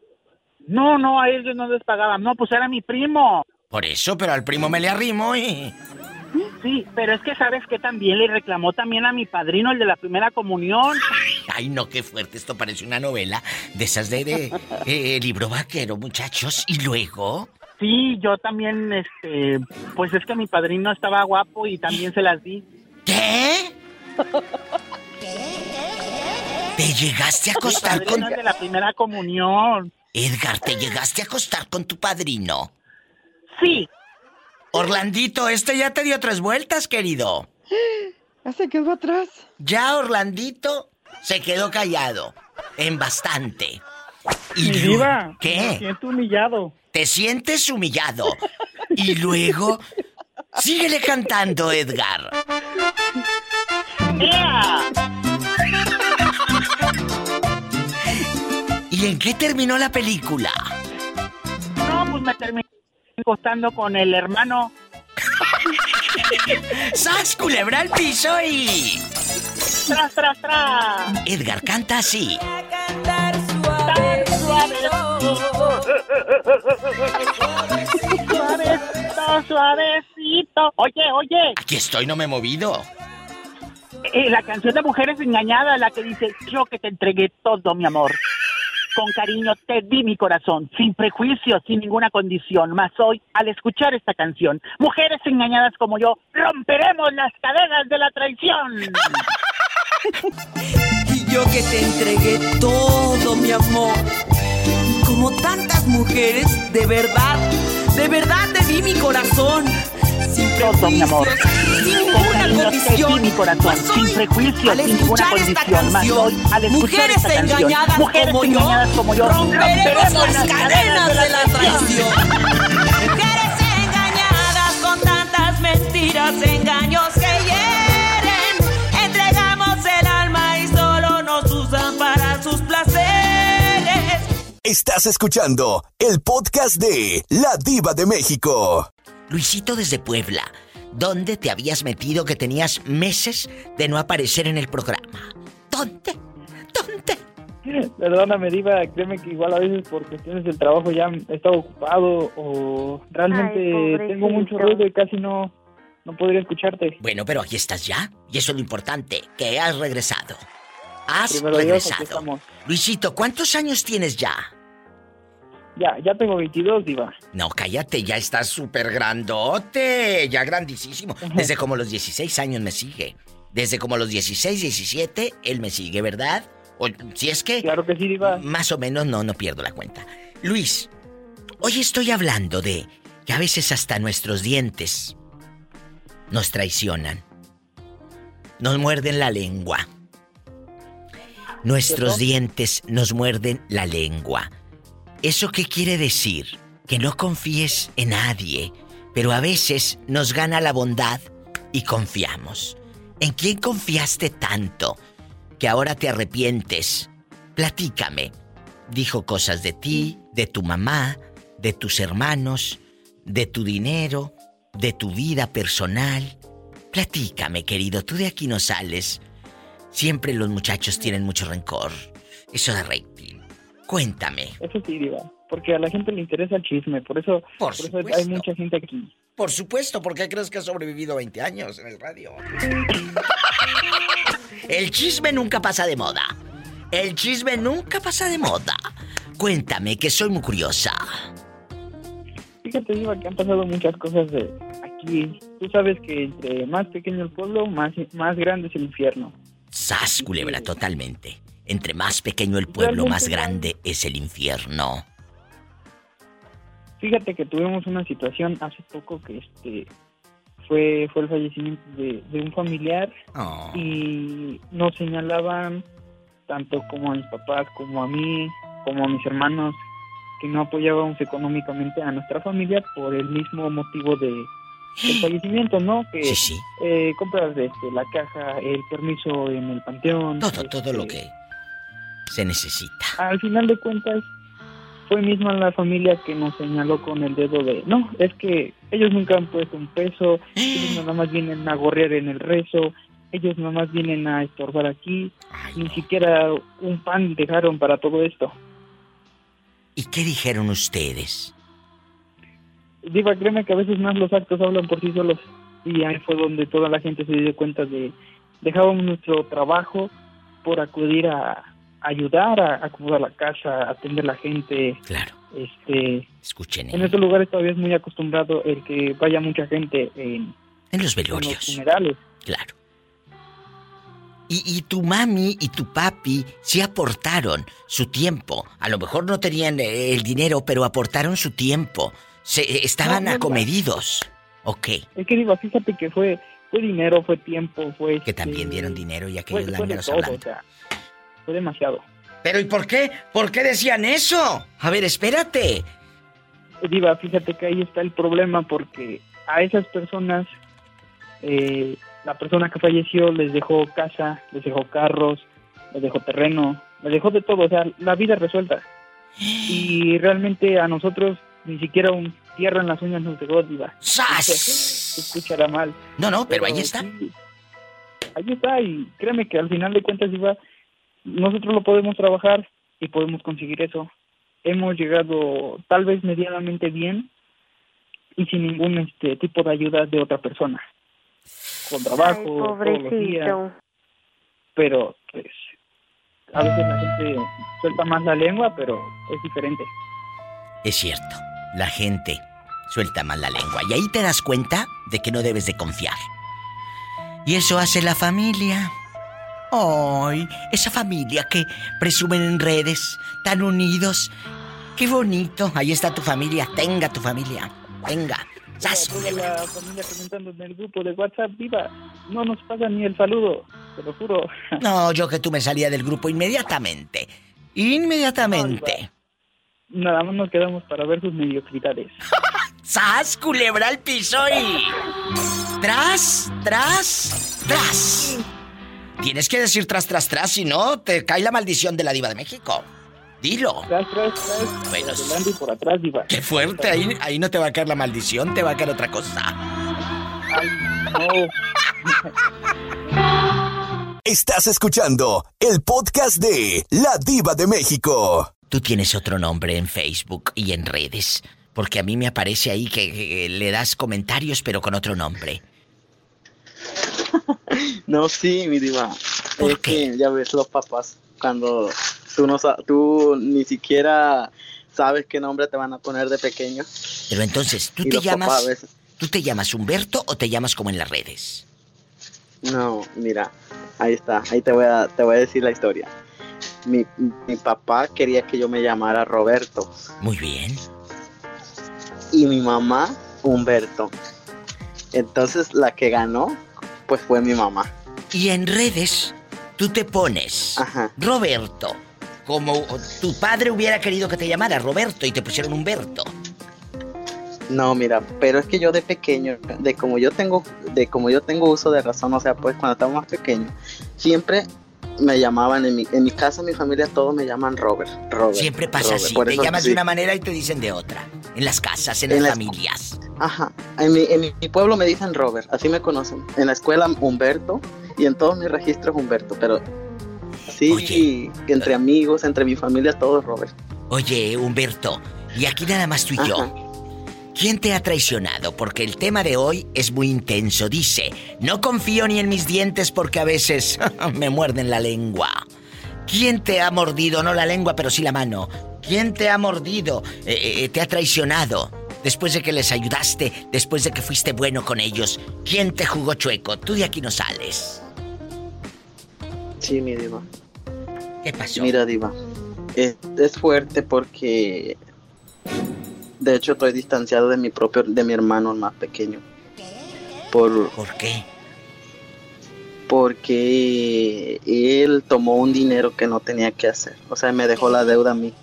Speaker 13: No, no, a ellos no les pagaban. No, pues era mi primo.
Speaker 2: Por eso, pero al primo me le arrimo y...
Speaker 13: Sí, pero es que sabes que también le reclamó también a mi padrino, el de la primera comunión.
Speaker 2: Ay, no, qué fuerte, esto parece una novela de esas de, de eh, libro vaquero, muchachos. ¿Y luego?
Speaker 13: Sí, yo también, este, pues es que mi padrino estaba guapo y también se las di.
Speaker 2: ¿Qué? ¿Te llegaste a acostar
Speaker 13: Mi
Speaker 2: con...
Speaker 13: es de la primera comunión.
Speaker 2: Edgar, ¿te llegaste a acostar con tu padrino?
Speaker 13: Sí.
Speaker 2: Orlandito, este ya te dio tres vueltas, querido.
Speaker 8: Ya se quedó atrás.
Speaker 2: Ya Orlandito se quedó callado. En bastante. Y
Speaker 10: Mi diva, Me
Speaker 2: ¿Qué?
Speaker 10: siento humillado.
Speaker 2: Te sientes humillado. Y luego... Síguele cantando, Edgar. ¿Y en qué terminó la película?
Speaker 13: No, pues me terminé acostando con el hermano.
Speaker 2: ¡Sas, culebra al piso y...
Speaker 13: ¡Tras, tras, tras!
Speaker 2: Edgar canta así.
Speaker 13: Suavecito, suavecito. Oye, oye,
Speaker 2: Aquí estoy, no me he movido.
Speaker 13: eh, la canción de Mujeres Engañadas, la que dice, yo que te entregué todo, mi amor. Con cariño te di mi corazón, sin prejuicios, sin ninguna condición. Mas hoy, al escuchar esta canción, mujeres engañadas como yo, romperemos las cadenas de la traición.
Speaker 14: Y yo que te entregué todo, mi amor. Como tantas mujeres, de verdad, de verdad te di mi corazón. Sin
Speaker 13: Todo, mi amor.
Speaker 14: sin condición.
Speaker 13: mi corazón, sin
Speaker 14: hoy,
Speaker 13: prejuicios,
Speaker 14: al
Speaker 13: sin ninguna
Speaker 14: escuchar esta
Speaker 13: condición.
Speaker 14: Canción,
Speaker 13: hoy, al escuchar
Speaker 14: mujeres
Speaker 13: esta canción,
Speaker 14: engañadas
Speaker 13: mujeres
Speaker 14: como yo,
Speaker 13: engañadas como yo,
Speaker 14: romperemos las cadenas de la traición.
Speaker 15: Mujeres engañadas con tantas mentiras, engaños que hieren. Entregamos el alma y solo nos usan para sus placeres.
Speaker 1: Estás escuchando el podcast de La Diva de México.
Speaker 2: Luisito desde Puebla. ¿Dónde te habías metido que tenías meses de no aparecer en el programa? ¿Dónde?
Speaker 16: Perdóname, Diva, créeme que igual a veces por cuestiones del trabajo ya he estado ocupado o realmente
Speaker 2: Ay,
Speaker 16: tengo mucho ruido y casi no, no podría escucharte.
Speaker 2: Bueno, pero aquí estás ya. Y eso es lo importante, que has regresado. Has
Speaker 16: Primero
Speaker 2: regresado. Luisito, ¿cuántos años tienes ya?
Speaker 16: Ya, ya tengo 22, Diva.
Speaker 2: No, cállate, ya estás súper grandote, ya grandísimo. Desde como los 16 años me sigue. Desde como los 16, 17, él me sigue, ¿verdad? O, si es que...
Speaker 16: Claro que sí, Diva.
Speaker 2: Más o menos, no, no pierdo la cuenta. Luis, hoy estoy hablando de que a veces hasta nuestros dientes nos traicionan. Nos muerden la lengua. Nuestros
Speaker 17: ¿Cierto?
Speaker 2: dientes nos muerden la lengua. ¿Eso qué quiere decir? Que no confíes en nadie, pero a veces nos gana la bondad y confiamos. ¿En quién confiaste tanto que ahora te arrepientes? Platícame. Dijo cosas de ti, de tu mamá, de tus hermanos, de tu dinero, de tu vida personal. Platícame, querido, tú de aquí no sales. Siempre los muchachos tienen mucho rencor. Eso da rating. Cuéntame.
Speaker 16: Eso sí, Diva. Porque a la gente le interesa el chisme, por eso,
Speaker 2: Por
Speaker 16: eso hay mucha gente aquí.
Speaker 2: Por supuesto, ¿por qué crees que has sobrevivido 20 años en el radio? El chisme nunca pasa de moda. El chisme nunca pasa de moda. Cuéntame, que soy muy curiosa.
Speaker 16: Fíjate, Diva, que han pasado muchas cosas de aquí. Tú sabes que entre más pequeño el pueblo, más, más grande es el infierno.
Speaker 2: Sas, culebra, totalmente. Entre más pequeño el pueblo, más grande es el infierno.
Speaker 16: Fíjate que tuvimos una situación hace poco que este fue fue el fallecimiento de, de un familiar
Speaker 2: Oh.
Speaker 16: y nos señalaban tanto como a mis papás como a mí como a mis hermanos que no apoyábamos económicamente a nuestra familia por el mismo motivo de del fallecimiento, ¿no? Que
Speaker 2: Sí, sí.
Speaker 16: eh, compras de este, la caja, el permiso en el panteón.
Speaker 2: Todo, todo lo
Speaker 16: este,
Speaker 2: que se necesita.
Speaker 16: al final de cuentas fue misma la familia que nos señaló con el dedo de no, es que ellos nunca han puesto un peso, ellos nada más vienen a gorrear en el rezo, ellos nada más vienen a estorbar aquí, ni siquiera un pan dejaron para todo esto.
Speaker 2: ¿Y qué dijeron ustedes?
Speaker 16: Diva, créeme que a veces más los actos hablan por sí solos y ahí fue donde toda la gente se dio cuenta de dejábamos nuestro trabajo por acudir a ayudar a acomodar la casa, a atender a la gente.
Speaker 2: Claro.
Speaker 16: Este,
Speaker 2: Escuchen.
Speaker 16: en estos lugares todavía es muy acostumbrado el que vaya mucha gente en,
Speaker 2: En los
Speaker 16: en
Speaker 2: velorios.
Speaker 16: los funerales.
Speaker 2: Claro. Y, y tu mami y tu papi sí aportaron su tiempo. A lo mejor no tenían eh, el dinero, pero aportaron su tiempo. Se, eh, estaban
Speaker 16: No, no, no.
Speaker 2: acomedidos. Ok.
Speaker 16: Es que digo, fíjate que fue fue dinero, fue tiempo, fue
Speaker 2: Que también
Speaker 16: este,
Speaker 2: dieron dinero y
Speaker 16: fue,
Speaker 2: aquellos
Speaker 16: fue de
Speaker 2: lángaros
Speaker 16: todo,
Speaker 2: hablando.
Speaker 16: o sea, fue demasiado.
Speaker 2: Pero ¿y por qué? ¿Por qué decían eso? A ver, espérate.
Speaker 16: Diva, fíjate que ahí está el problema porque a esas personas, eh, la persona que falleció les dejó casa, les dejó carros, les dejó terreno, les dejó de todo, o sea, la vida resuelta. Y realmente a nosotros ni siquiera un tierra en las uñas nos dejó, Diva.
Speaker 2: ¡Sas!
Speaker 16: Escuchará mal.
Speaker 2: No, no, pero ahí está.
Speaker 16: sí, ahí está, y créeme que al final de cuentas, Diva, nosotros lo podemos trabajar y podemos conseguir eso. Hemos llegado tal vez medianamente bien y sin ningún este tipo de ayuda de otra persona. Con trabajo, todos los días,
Speaker 4: Pobrecito.
Speaker 16: pero pues a veces la gente suelta más la lengua, pero es diferente.
Speaker 2: Es cierto, la gente suelta mal la lengua y ahí te das cuenta de que no debes de confiar. Y eso hace la familia. ¡Ay! Esa familia que presumen en redes, tan unidos. ¡Qué bonito! Ahí está tu familia. Tenga tu familia. Venga. ¡Sas!
Speaker 16: Toda la familia comentando en el grupo de WhatsApp, viva, no nos pasa ni el saludo, te lo juro.
Speaker 2: No, yo que tú me salía del grupo inmediatamente. Inmediatamente.
Speaker 16: Nada más nos quedamos para ver sus mediocridades.
Speaker 2: ¡Sas! Culebra al piso y. Tras, tras, tras. Tienes que decir tras, tras, tras, si no, te cae la maldición de la Diva de México. Dilo.
Speaker 16: Tras, tras, tras.
Speaker 2: Bueno,
Speaker 16: por delante y por atrás, diva.
Speaker 2: Qué fuerte, ahí, ahí no te va a caer la maldición, te va a caer otra cosa.
Speaker 16: Ay,
Speaker 1: Estás escuchando el podcast de La Diva de México.
Speaker 2: Tú tienes otro nombre en Facebook y en redes. Porque a mí me aparece ahí que, que le das comentarios, pero con otro nombre.
Speaker 17: No, sí, mi diva. es que ya ves los papás cuando tú no tú ni siquiera sabes qué nombre te van a poner de pequeño.
Speaker 2: Pero entonces, ¿tú
Speaker 17: Y
Speaker 2: te llamas. ¿Tú te llamas Humberto o te llamas como en las redes?
Speaker 17: No, mira, ahí está, ahí te voy a, te voy a decir la historia. Mi, mi papá quería que yo me llamara Roberto
Speaker 2: Muy bien.
Speaker 17: y mi mamá Humberto. Entonces la que ganó, pues fue mi mamá.
Speaker 2: Y en redes, tú te pones Roberto. Como tu padre hubiera querido que te llamara Roberto y te pusieron Humberto.
Speaker 17: No, mira, pero es que yo de pequeño, de como yo tengo, de como yo tengo uso de razón, o sea, pues cuando estaba más pequeño, siempre me llamaban en mi, en mi casa, en mi familia, todos me llaman Robert. Robert
Speaker 2: Siempre pasa
Speaker 17: Robert.
Speaker 2: así. Te
Speaker 17: eso,
Speaker 2: llamas
Speaker 17: sí.
Speaker 2: de una manera y te dicen de otra. En las casas, en,
Speaker 17: En
Speaker 2: las
Speaker 17: la-
Speaker 2: familias.
Speaker 17: Ajá, en mi, en mi- pueblo me dicen Robert, así me conocen. En la escuela Humberto y en todos mis registros Humberto, pero sí, entre amigos, entre mi familia, todos Robert.
Speaker 2: Oye, Humberto, y aquí nada más tú y yo. ¿Quién te ha traicionado? Porque el tema de hoy es muy intenso. Dice, no confío ni en mis dientes porque a veces me muerden la lengua. ¿Quién te ha mordido? No la lengua, pero sí la mano. ¿Quién te ha mordido? Eh, eh, ¿Te ha traicionado? Después de que les ayudaste, después de que fuiste bueno con ellos. ¿Quién te jugó chueco? Tú de aquí no sales.
Speaker 17: Sí, mi diva.
Speaker 2: ¿Qué pasó?
Speaker 17: Mira, diva, es, es fuerte porque de hecho estoy distanciado de mi propio, de mi hermano más pequeño. Por,
Speaker 2: ¿Por qué?
Speaker 17: Porque él tomó un dinero que no tenía que hacer. O sea, me dejó la deuda a mí.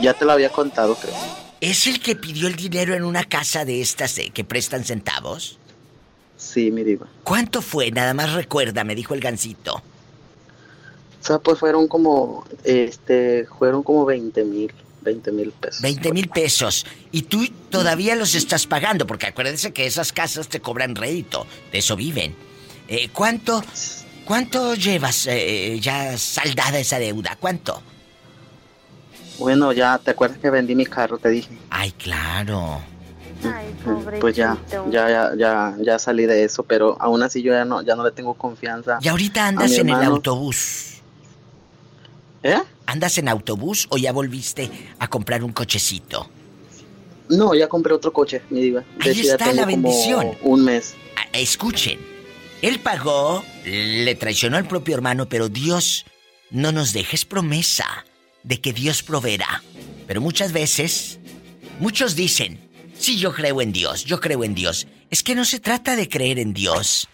Speaker 17: Ya te lo había contado, creo.
Speaker 2: ¿Es el que pidió el dinero en una casa de estas eh, que prestan centavos?
Speaker 17: Sí, mi diva.
Speaker 2: ¿Cuánto fue? Nada más recuerda, me dijo el gancito.
Speaker 17: O sea, pues fueron como, este, fueron como 20 mil, 20 mil pesos.
Speaker 2: 20 mil pesos. Y tú todavía los estás pagando, porque acuérdense que esas casas te cobran rédito. De eso viven. Eh, ¿Cuánto, cuánto llevas eh, ya saldada esa deuda? ¿Cuánto?
Speaker 17: Bueno, ya, ¿te acuerdas que vendí mi carro? Te dije.
Speaker 2: Ay, claro.
Speaker 17: Pues ya, ya, ya, ya, ya salí de eso, pero aún así yo ya no, ya no le tengo confianza.
Speaker 2: ¿Y ahorita andas en el autobús?
Speaker 17: ¿Eh?
Speaker 2: ¿Andas en autobús o ya volviste a comprar un cochecito?
Speaker 17: No, ya compré otro coche, mi diva. De
Speaker 2: Ahí está
Speaker 17: tengo
Speaker 2: la
Speaker 17: como
Speaker 2: bendición.
Speaker 17: Un mes.
Speaker 2: Ah, Escuchen, él pagó, le traicionó al propio hermano, pero Dios no nos dejes promesa de que Dios proveerá. Pero muchas veces, muchos dicen, sí, yo creo en Dios, yo creo en Dios. Es que no se trata de creer en Dios,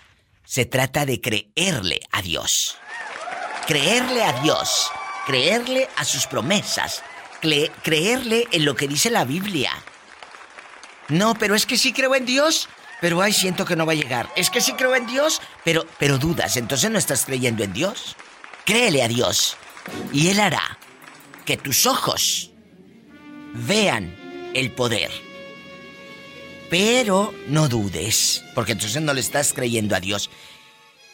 Speaker 2: se trata de creerle a Dios. Creerle a Dios, creerle a sus promesas, cre- creerle en lo que dice la Biblia. No, pero es que sí creo en Dios, pero ay, siento que no va a llegar. Es que sí creo en Dios, pero pero dudas, entonces no estás creyendo en Dios. Créele a Dios y él hará que tus ojos vean el poder. Pero no dudes, porque entonces no le estás creyendo a Dios.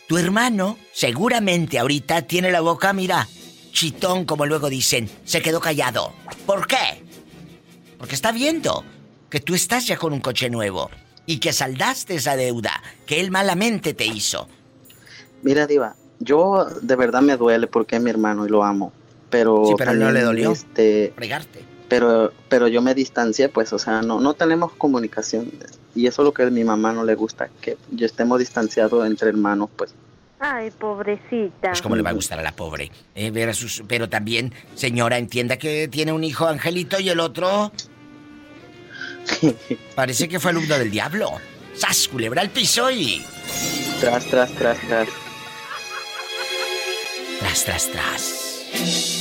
Speaker 2: Tu hermano seguramente ahorita tiene la boca, mira, chitón, como luego dicen, se quedó callado. ¿Por qué? Porque está viendo que tú estás ya con un coche nuevo y que saldaste esa deuda que él malamente te hizo.
Speaker 17: Mira, Diva, yo de verdad me duele porque es mi hermano y lo amo. Pero.
Speaker 2: Sí, pero no
Speaker 17: también,
Speaker 2: le dolió.
Speaker 17: Este,
Speaker 2: Fregarte.
Speaker 17: pero, pero yo me distancié, pues, o sea, no, no tenemos comunicación. Y eso es lo que a mi mamá no le gusta, que yo estemos distanciados entre hermanos, pues.
Speaker 4: Ay, pobrecita.
Speaker 2: Pues como le va a gustar a la pobre. Eh, ver a sus... Pero también, señora, entienda que tiene un hijo angelito y el otro... Parece que fue alumno del diablo. ¡Sas, culebra al piso y...
Speaker 17: Tras, tras, tras, tras.
Speaker 2: Tras, tras, tras.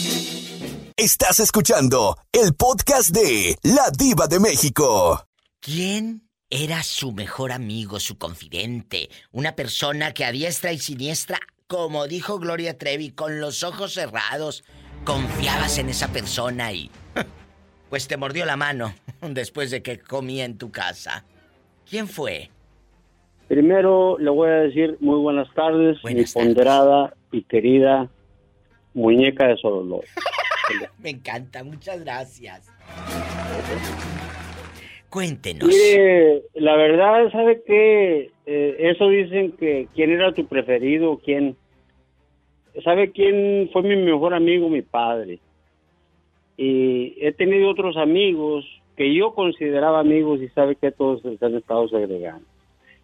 Speaker 1: Estás escuchando el podcast de La Diva de México.
Speaker 2: ¿Quién era su mejor amigo, su confidente? Una persona que a diestra y siniestra, como dijo Gloria Trevi, con los ojos cerrados, confiabas en esa persona y... Pues te mordió la mano después de que comía en tu casa. ¿Quién fue?
Speaker 18: Primero le voy a decir muy buenas tardes, mi ponderada y querida muñeca de Sololó.
Speaker 2: Me encanta, muchas gracias. Cuéntenos.
Speaker 18: Mire, la verdad, ¿sabe qué? Eh, eso dicen que quién era tu preferido, quién. ¿Sabe quién fue mi mejor amigo? Mi padre. Y he tenido otros amigos que yo consideraba amigos y sabe que todos se han estado segregando.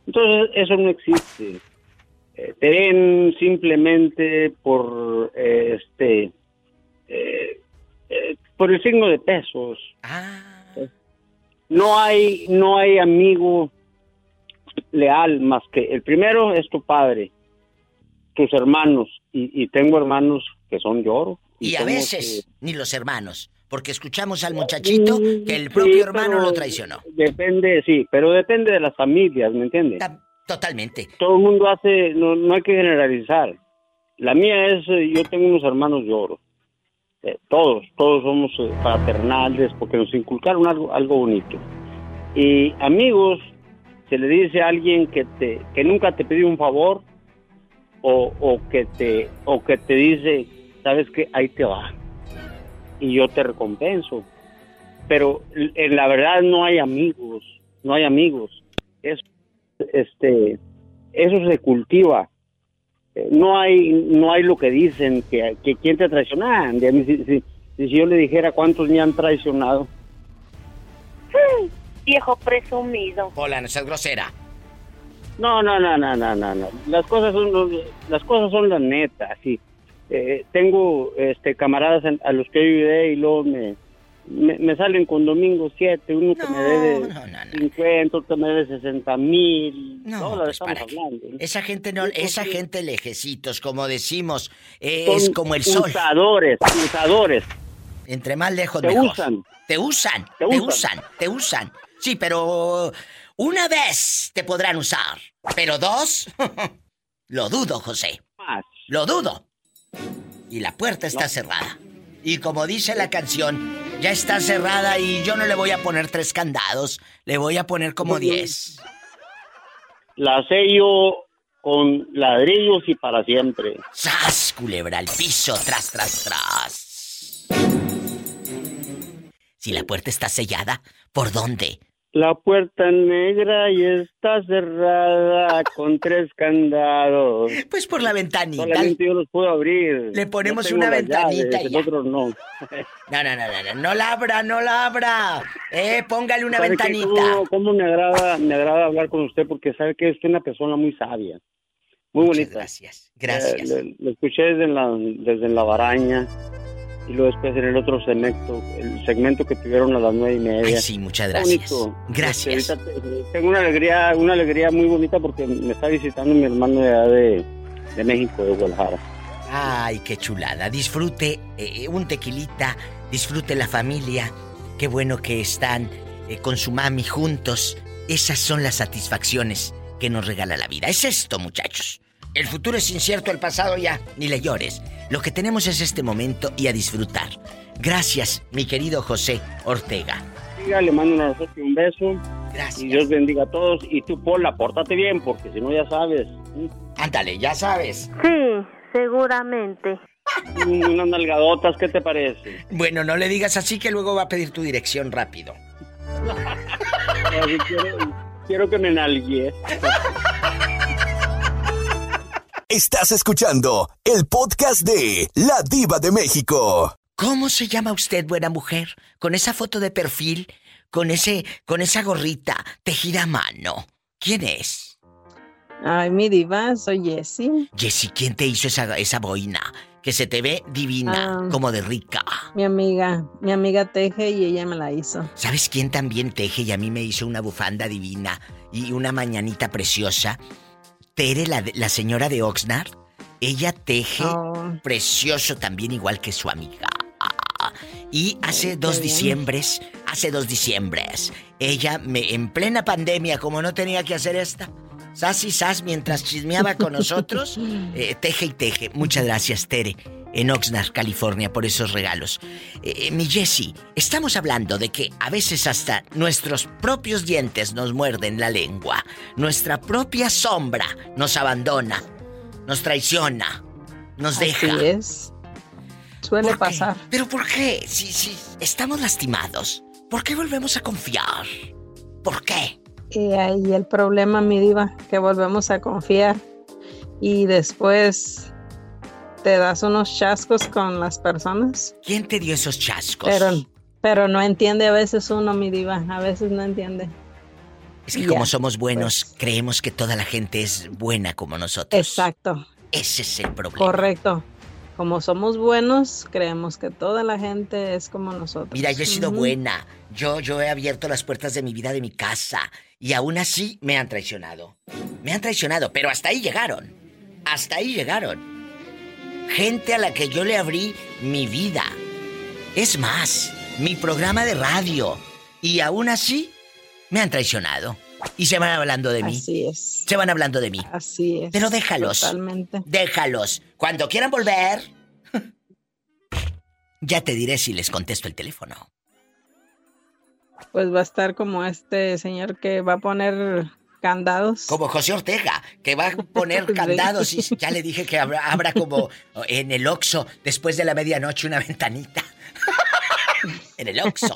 Speaker 18: Entonces, eso no existe. Eh, simplemente por eh, este eh, eh, por el signo de pesos. No hay no hay amigo leal más que el primero es tu padre, tus hermanos y, y tengo hermanos que son lloro.
Speaker 2: Y a veces
Speaker 18: que-
Speaker 2: ni los hermanos, porque escuchamos al muchachito que el propio
Speaker 18: Sí,
Speaker 2: hermano lo traicionó.
Speaker 18: Depende, sí, pero depende de las familias, ¿me entiendes?
Speaker 2: Totalmente.
Speaker 18: Todo el mundo hace, no, no hay que generalizar. La mía es, eh, yo tengo unos hermanos lloros. Eh, todos, todos somos eh, fraternales porque nos inculcaron algo, algo bonito. Y amigos, se le dice a alguien que te, que nunca te pidió un favor o, o que te, o que te dice, sabes que ahí te va y yo te recompenso. Pero en la verdad no hay amigos, no hay amigos. Es, este, eso se cultiva. Eh, No hay, no hay lo que dicen que, que quién te traiciona. De mí, si, si- si yo le dijera cuántos me han traicionado,
Speaker 19: Viejo presumido.
Speaker 2: Hola, no seas grosera.
Speaker 18: No, no, no, no, no, no, no. Las cosas son las cosas son la neta, sí. Eh, tengo este camaradas en- a los que ayudé y luego me, me, me salen con domingo 7, uno que me debe 50, otro que me debe 60 mil
Speaker 2: No, pues,
Speaker 18: estamos hablando. ¿no?
Speaker 2: Esa gente no, esa gente lejecitos, como decimos,
Speaker 18: Son
Speaker 2: es como el sol.
Speaker 18: Usadores, usadores.
Speaker 2: Entre más lejos
Speaker 18: Te
Speaker 2: mejor.
Speaker 18: usan.
Speaker 2: Te usan,
Speaker 18: Te
Speaker 2: te
Speaker 18: usan.
Speaker 2: usan, te usan. Sí, pero una vez te podrán usar, pero dos, lo dudo, José. Lo dudo. Y la puerta está cerrada. Y como dice la canción, ya está cerrada y yo no le voy a poner tres candados, le voy a poner como diez.
Speaker 18: La sello con ladrillos y para siempre.
Speaker 2: ¡Sas, culebra al piso, tras, tras, tras! Si la puerta está sellada, ¿por dónde?
Speaker 18: La puerta negra y está cerrada con tres candados.
Speaker 2: Pues por la ventanita.
Speaker 18: Solamente yo los puedo abrir.
Speaker 2: Le ponemos
Speaker 18: No
Speaker 2: una ventanita
Speaker 18: llaves,
Speaker 2: y
Speaker 18: otro no.
Speaker 2: No, no, no, no, no, no la abra, no la abra. Eh, póngale una ventanita.
Speaker 18: ¿Cómo, cómo me agrada, me agrada hablar con usted? Porque sabe que es una persona muy sabia. Muy bonita.
Speaker 2: gracias, gracias.
Speaker 18: Eh, escuché desde la, desde la baraña y luego después en el otro segmento, el segmento que tuvieron a las nueve y media.
Speaker 2: Ay, sí, muchas gracias.
Speaker 18: bonito.
Speaker 2: Gracias.
Speaker 18: Este, tengo una alegría, una alegría muy bonita porque me está visitando mi hermano de allá de, de México, de Guadalajara.
Speaker 2: Ay, qué chulada. Disfrute eh, un tequilita, disfrute la familia. Qué bueno que están eh, con su mami juntos. Esas son las satisfacciones que nos regala la vida. Es esto, muchachos. El futuro es incierto, el pasado ya, ni le llores. Lo que tenemos es este momento y a disfrutar. Gracias, mi querido José Ortega.
Speaker 18: Le mando un abrazo y un beso.
Speaker 2: Gracias.
Speaker 18: Y Dios bendiga a todos. Y tú, Pola, pórtate bien, porque si no, ya sabes.
Speaker 2: Ándale, ya sabes.
Speaker 19: Sí, seguramente.
Speaker 18: Mm, Unas nalgadotas, ¿qué te parece?
Speaker 2: Bueno, no le digas así que luego va a pedir tu dirección rápido.
Speaker 18: Quiero, quiero que me nalguee.
Speaker 1: Estás escuchando el podcast de La Diva de México.
Speaker 2: ¿Cómo se llama usted, buena mujer? Con esa foto de perfil, con ese, con esa gorrita tejida a mano. ¿Quién es?
Speaker 20: Ay, mi diva, soy Jessie.
Speaker 2: Jessy, ¿quién te hizo esa, esa boina? Que se te ve divina,
Speaker 20: Ah.
Speaker 2: como de rica.
Speaker 20: Mi amiga, mi amiga teje y ella me la hizo.
Speaker 2: ¿Sabes quién también teje y a mí me hizo una bufanda divina y una mañanita preciosa? Tere, la, la señora de Oxnard. Ella teje
Speaker 20: Oh.
Speaker 2: precioso también igual que su amiga. Y hace dos diciembres, hace dos diciembres, ella me, en plena pandemia, como no tenía que hacer esta, sas y sas mientras chismeaba con nosotros, eh, teje y teje. Muchas gracias, Tere. En Oxnard, California, por esos regalos. Eh, mi Jessie, estamos hablando de que a veces hasta nuestros propios dientes nos muerden la lengua. Nuestra propia sombra nos abandona, nos traiciona, nos deja.
Speaker 20: Así es. Suele pasar.
Speaker 2: ¿Pero por qué? Si, si estamos lastimados, ¿por qué volvemos a confiar? ¿Por qué?
Speaker 20: Y ahí el problema, mi diva, que volvemos a confiar y después te das unos chascos con las personas.
Speaker 2: ¿Quién te dio esos chascos?
Speaker 20: Pero, pero no entiende a veces uno, mi diva, a veces no entiende.
Speaker 2: Es que como somos buenos,
Speaker 20: pues.
Speaker 2: creemos que toda la gente es buena como nosotros.
Speaker 20: Exacto,
Speaker 2: Ese es el problema.
Speaker 20: correcto. Como somos buenos, creemos que toda la gente es como nosotros.
Speaker 2: Mira, yo he sido buena. Yo, yo he abierto las puertas de mi vida, de mi casa. Y aún así me han traicionado. Me han traicionado, pero hasta ahí llegaron. Hasta ahí llegaron. Gente a la que yo le abrí mi vida. Es más, mi programa de radio. Y aún así me han traicionado. Y se van hablando de mí.
Speaker 20: Así es.
Speaker 2: Se van hablando de mí.
Speaker 20: Así es.
Speaker 2: Pero déjalos.
Speaker 20: Totalmente.
Speaker 2: Déjalos. Cuando quieran volver. Ya te diré si les contesto el teléfono.
Speaker 20: Pues va a estar como este señor que va a poner candados.
Speaker 2: Como José Ortega, que va a poner candados y ya le dije que habrá, habrá como en el Oxxo, después de la medianoche, una ventanita. en el Oxxo.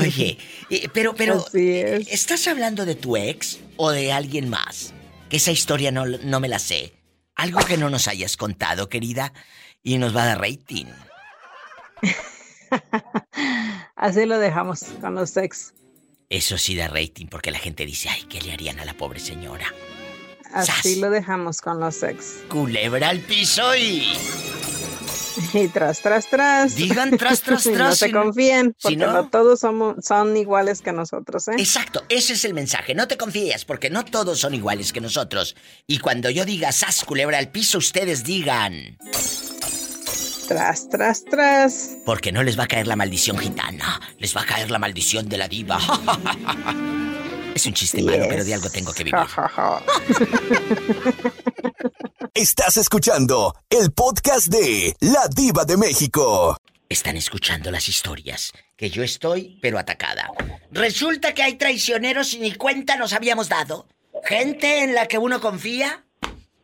Speaker 2: Oye, pero, pero, ¿estás hablando de tu ex o de alguien más? Que esa historia no, no me la sé. Algo que no nos hayas contado, querida, y nos va a dar rating.
Speaker 20: Así lo dejamos con los ex.
Speaker 2: Eso sí da rating, porque la gente dice, ay, ¿qué le harían a la pobre señora?
Speaker 20: Así lo dejamos con los ex.
Speaker 2: Culebra al piso y...
Speaker 20: Y tras, tras, tras.
Speaker 2: Digan tras, tras, tras,
Speaker 20: no se
Speaker 2: si
Speaker 20: confíen,
Speaker 2: si
Speaker 20: porque
Speaker 2: no-
Speaker 20: no todos somos, son iguales que nosotros, ¿eh?
Speaker 2: Exacto, ese es el mensaje. No te confíes, porque no todos son iguales que nosotros. Y cuando yo diga sas culebra al piso, ustedes digan.
Speaker 20: Tras, tras, tras.
Speaker 2: Porque no les va a caer la maldición gitana, les va a caer la maldición de la diva. es un chiste malo, pero de algo tengo que vivir.
Speaker 1: Estás escuchando el podcast de La Diva de México.
Speaker 2: Están escuchando las historias, que yo estoy, pero atacada. Resulta que hay traicioneros y ni cuenta nos habíamos dado. Gente en la que uno confía.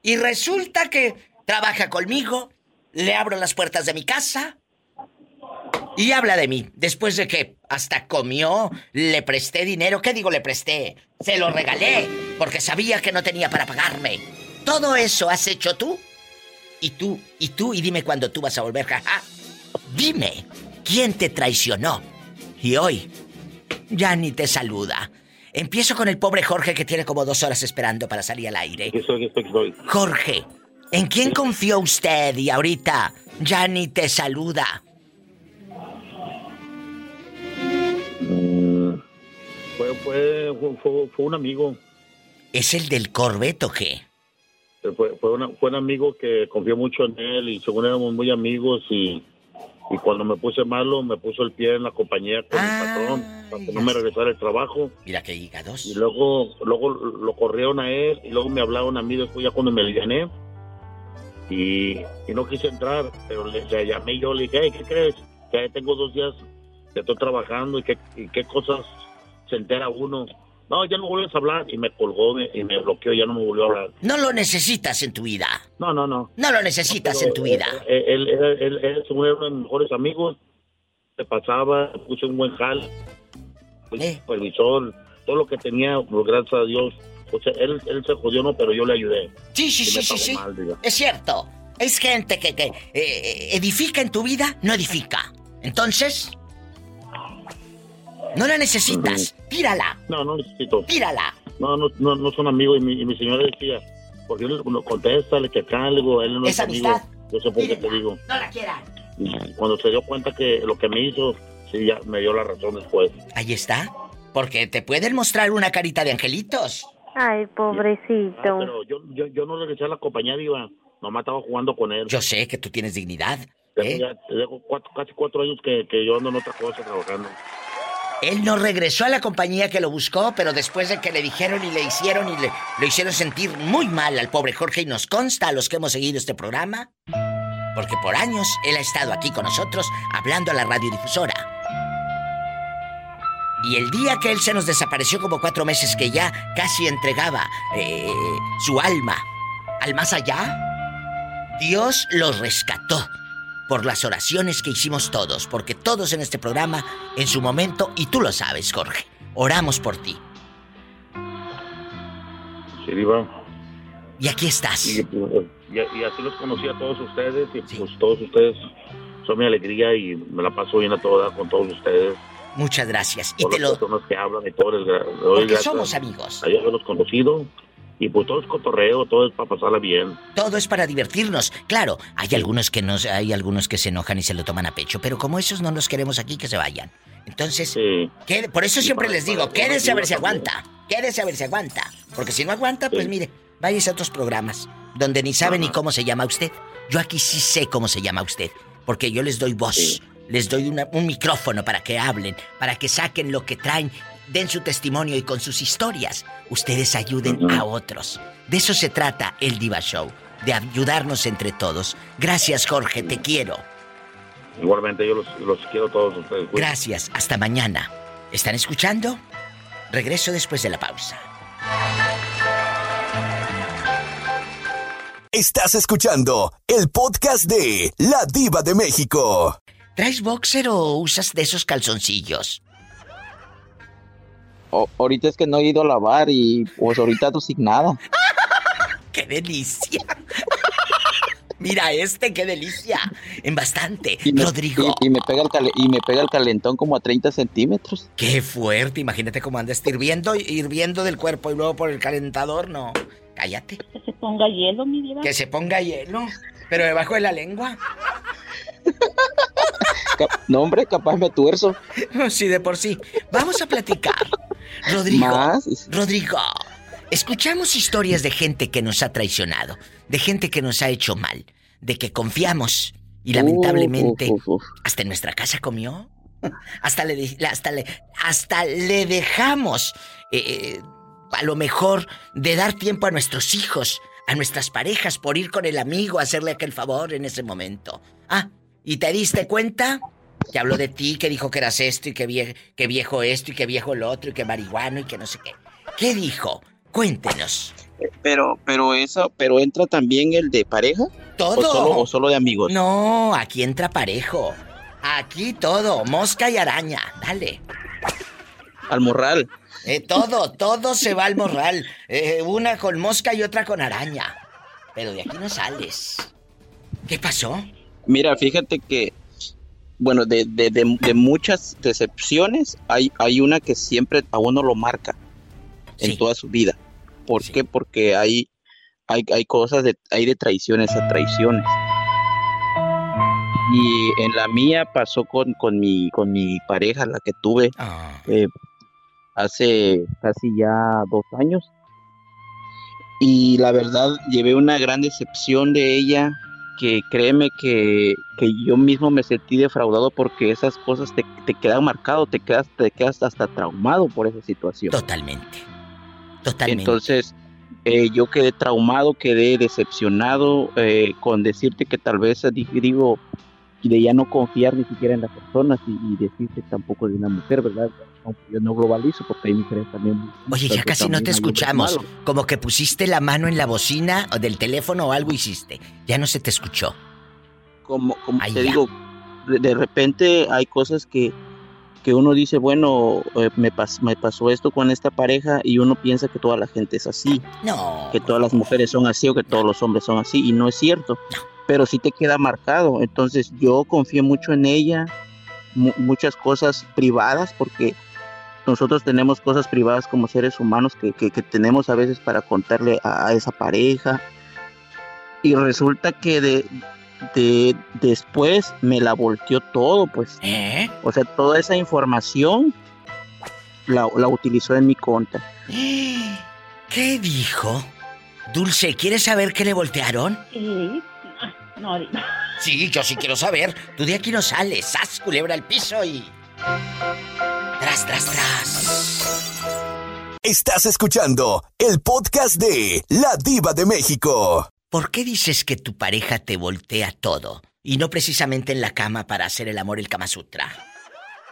Speaker 2: Y resulta que trabaja conmigo, le abro las puertas de mi casa y habla de mí. Después de que hasta comió, le presté dinero. ¿Qué digo le presté? Se lo regalé porque sabía que no tenía para pagarme. Todo eso has hecho tú. Y tú, y tú, y dime cuándo tú vas a volver, jaja. Dime, ¿quién te traicionó? Y hoy ya ni te saluda. Empiezo con el pobre Jorge que tiene como dos horas esperando para salir al aire. Jorge, ¿en quién confió usted y ahorita ya ni te saluda?
Speaker 21: Mm, Fue, fue, fue, fue un amigo.
Speaker 2: ¿Es el del Corvette o qué?
Speaker 21: Fue, fue, una- fue un amigo que confió mucho en él y según éramos muy amigos y, y cuando me puse malo me puso el pie en la compañía con el patrón para que no me regresara el trabajo.
Speaker 2: Mira qué hígados.
Speaker 21: Y luego, luego lo corrieron a él y luego me hablaron a mí después ya cuando me aliviané y, y no quise entrar, pero le, le llamé y yo le dije, "Hey, ¿qué crees? Que tengo dos días que estoy trabajando y qué, y qué cosas se entera uno. No, ya no vuelves a hablar y me colgó y me bloqueó, ya no me volvió a hablar.
Speaker 2: No lo necesitas en tu vida.
Speaker 21: No, no, no.
Speaker 2: No lo necesitas en tu vida.
Speaker 21: Él, él, él, él, él, según era uno de mis mejores amigos, se pasaba, puse un buen jal,
Speaker 2: Eh.
Speaker 21: supervisor, todo lo que tenía, pues, gracias a Dios. O sea, él, él se jodió, no, pero yo le ayudé.
Speaker 2: Sí, sí, sí, sí, sí.
Speaker 21: mal.
Speaker 2: Es cierto. Es gente que, que eh, edifica en tu vida, no edifica. Entonces, no la necesitas. Tírala.
Speaker 21: No, no necesito.
Speaker 2: Tírala.
Speaker 21: No, no, no, no son amigos. Y mi, y mi señora decía, porque le no, contéstale que acá, digo, él no es amigo.
Speaker 2: amistad.
Speaker 21: Yo sé por qué te digo.
Speaker 2: No la quieran.
Speaker 21: Cuando se dio cuenta que lo que me hizo, sí, ya me dio la razón después.
Speaker 2: Ahí está. Porque te pueden mostrar una carita de angelitos.
Speaker 19: Ay, pobrecito.
Speaker 21: Ah, pero yo, yo, yo no regresé a la compañía, Diva. Nomás estaba jugando con él.
Speaker 2: Yo sé que tú tienes dignidad. ¿eh?
Speaker 21: ya- tengo cuatro- casi cuatro años que, que yo ando en otra cosa trabajando.
Speaker 2: Él no regresó a la compañía que lo buscó, pero después de que le dijeron y le hicieron y le, lo hicieron sentir muy mal al pobre Jorge y nos consta a los que hemos seguido este programa Porque por años él ha estado aquí con nosotros hablando a la radiodifusora. Y el día que él se nos desapareció como cuatro meses que ya casi entregaba eh, su alma al más allá, Dios lo rescató por las oraciones que hicimos todos, porque todos en este programa, en su momento, y tú lo sabes, Jorge, oramos por ti.
Speaker 21: Sí, Diva.
Speaker 2: Y aquí estás.
Speaker 21: Y, y- y así los conocí a todos ustedes y pues todos ustedes son mi alegría y me la paso bien a toda con todos ustedes.
Speaker 2: Muchas gracias. Y te lo...
Speaker 21: que hablan y doy
Speaker 2: Porque
Speaker 21: gracias
Speaker 2: somos amigos.
Speaker 21: A haberlos conocido y pues todo es cotorreo, todo es para pasarla bien.
Speaker 2: Todo es para divertirnos. Claro, hay algunos que no, hay algunos que se enojan y se lo toman a pecho, pero como esos no los queremos aquí, que se vayan. Entonces, quede- por eso siempre les digo, quédense a ver si aguanta. Quédese a ver si aguanta. Porque si no aguanta, pues mire, váyase a otros programas donde ni sabe ni cómo se llama usted. Yo aquí sí sé cómo se llama usted, porque yo les doy voz, les doy una- un micrófono para que hablen, para que saquen lo que traen, den su testimonio y con sus historias ustedes ayuden a otros. De eso se trata el Diva Show, de ayudarnos entre todos. Gracias Jorge, te quiero.
Speaker 21: Igualmente yo los, los quiero a todos ustedes.
Speaker 2: Gracias, hasta mañana. ¿Están escuchando? Regreso después de la pausa.
Speaker 1: Estás escuchando el podcast de La Diva de México.
Speaker 2: ¿Traes boxer o usas de esos calzoncillos?
Speaker 22: O- ahorita es que no he ido a lavar y pues ahorita ando sin nada.
Speaker 2: ¡Qué delicia! Mira este, qué delicia. En bastante.
Speaker 22: Y me,
Speaker 2: Rodrigo.
Speaker 22: y- y me pega el y me pega el calentón como a 30 centímetros.
Speaker 2: Qué fuerte. Imagínate cómo andas hirviendo, hirviendo del cuerpo y luego por el calentador. No. Cállate.
Speaker 7: Que se ponga hielo, mi diva.
Speaker 2: Que se ponga hielo. Pero debajo de la lengua.
Speaker 22: No, hombre, capaz me tuerzo.
Speaker 2: Sí, de por sí. Vamos a platicar. Rodrigo.
Speaker 22: Más.
Speaker 2: Rodrigo. Escuchamos historias de gente que nos ha traicionado, de gente que nos ha hecho mal, de que confiamos y lamentablemente hasta en nuestra casa comió. Hasta le, hasta le, hasta le dejamos eh, a lo mejor de dar tiempo a nuestros hijos, a nuestras parejas por ir con el amigo a hacerle aquel favor en ese momento. Ah, ¿y te diste cuenta? Que habló de ti, que dijo que eras esto y que, vie- que viejo esto y que viejo lo otro y que marihuano y que no sé qué. ¿Qué dijo? Cuéntenos.
Speaker 22: Pero, pero eso, pero entra también el de pareja.
Speaker 2: Todo.
Speaker 22: O solo, o solo de amigos.
Speaker 2: No, aquí entra parejo. Aquí todo, mosca y araña. Dale.
Speaker 22: Al morral.
Speaker 2: Eh, todo, todo se va al morral. Eh, una con mosca y otra con araña. Pero de aquí no sales. ¿Qué pasó?
Speaker 22: Mira, fíjate que, bueno, de, de, de- de muchas decepciones, hay, hay una que siempre a uno lo marca en toda su vida. ¿Por qué? Porque hay, hay, hay cosas, de, hay de traiciones a traiciones. Y en la mía pasó con, con, mi, con mi pareja, la que tuve eh, hace casi ya dos años. Y la verdad, llevé una gran decepción de ella, que créeme que, que yo mismo me sentí defraudado porque esas cosas te, te quedan marcado, te quedas, te quedas hasta traumado por esa situación.
Speaker 2: Totalmente. Totalmente.
Speaker 22: Entonces, eh, yo quedé traumado, quedé decepcionado eh, con decirte que tal vez di- digo, de ya no confiar ni siquiera en las personas y, y decirte tampoco de una mujer, ¿verdad? Yo no globalizo porque hay mujeres también.
Speaker 2: Oye, ya casi no te escuchamos. Como que pusiste la mano en la bocina o del teléfono o algo hiciste. Ya no se te escuchó.
Speaker 22: como, como
Speaker 2: Ay,
Speaker 22: te
Speaker 2: ya.
Speaker 22: digo, de, de repente hay cosas que, que uno dice, bueno, eh, me, pas- me pasó esto con esta pareja y uno piensa que toda la gente es así,
Speaker 2: No.
Speaker 22: que todas las mujeres son así o que todos los hombres son así y no es cierto, pero sí te queda marcado. Entonces yo confié mucho en ella, mu- muchas cosas privadas porque nosotros tenemos cosas privadas como seres humanos que, que- que tenemos a veces para contarle a, a esa pareja y resulta que de, de después me la volteó todo, pues.
Speaker 2: ¿Eh?
Speaker 22: O sea, toda esa información la, la utilizó en mi contra.
Speaker 2: ¿Qué dijo? Dulce, ¿quieres saber qué le voltearon?
Speaker 7: Sí. No, diva.
Speaker 2: Sí, yo sí quiero saber. Tú de aquí no sales. ¡Sas, culebra al piso y. Tras, tras, tras.
Speaker 1: Estás escuchando el podcast de La Diva de México.
Speaker 2: ¿por qué dices que tu pareja te voltea todo? Y no precisamente en la cama para hacer el amor el Kama Sutra.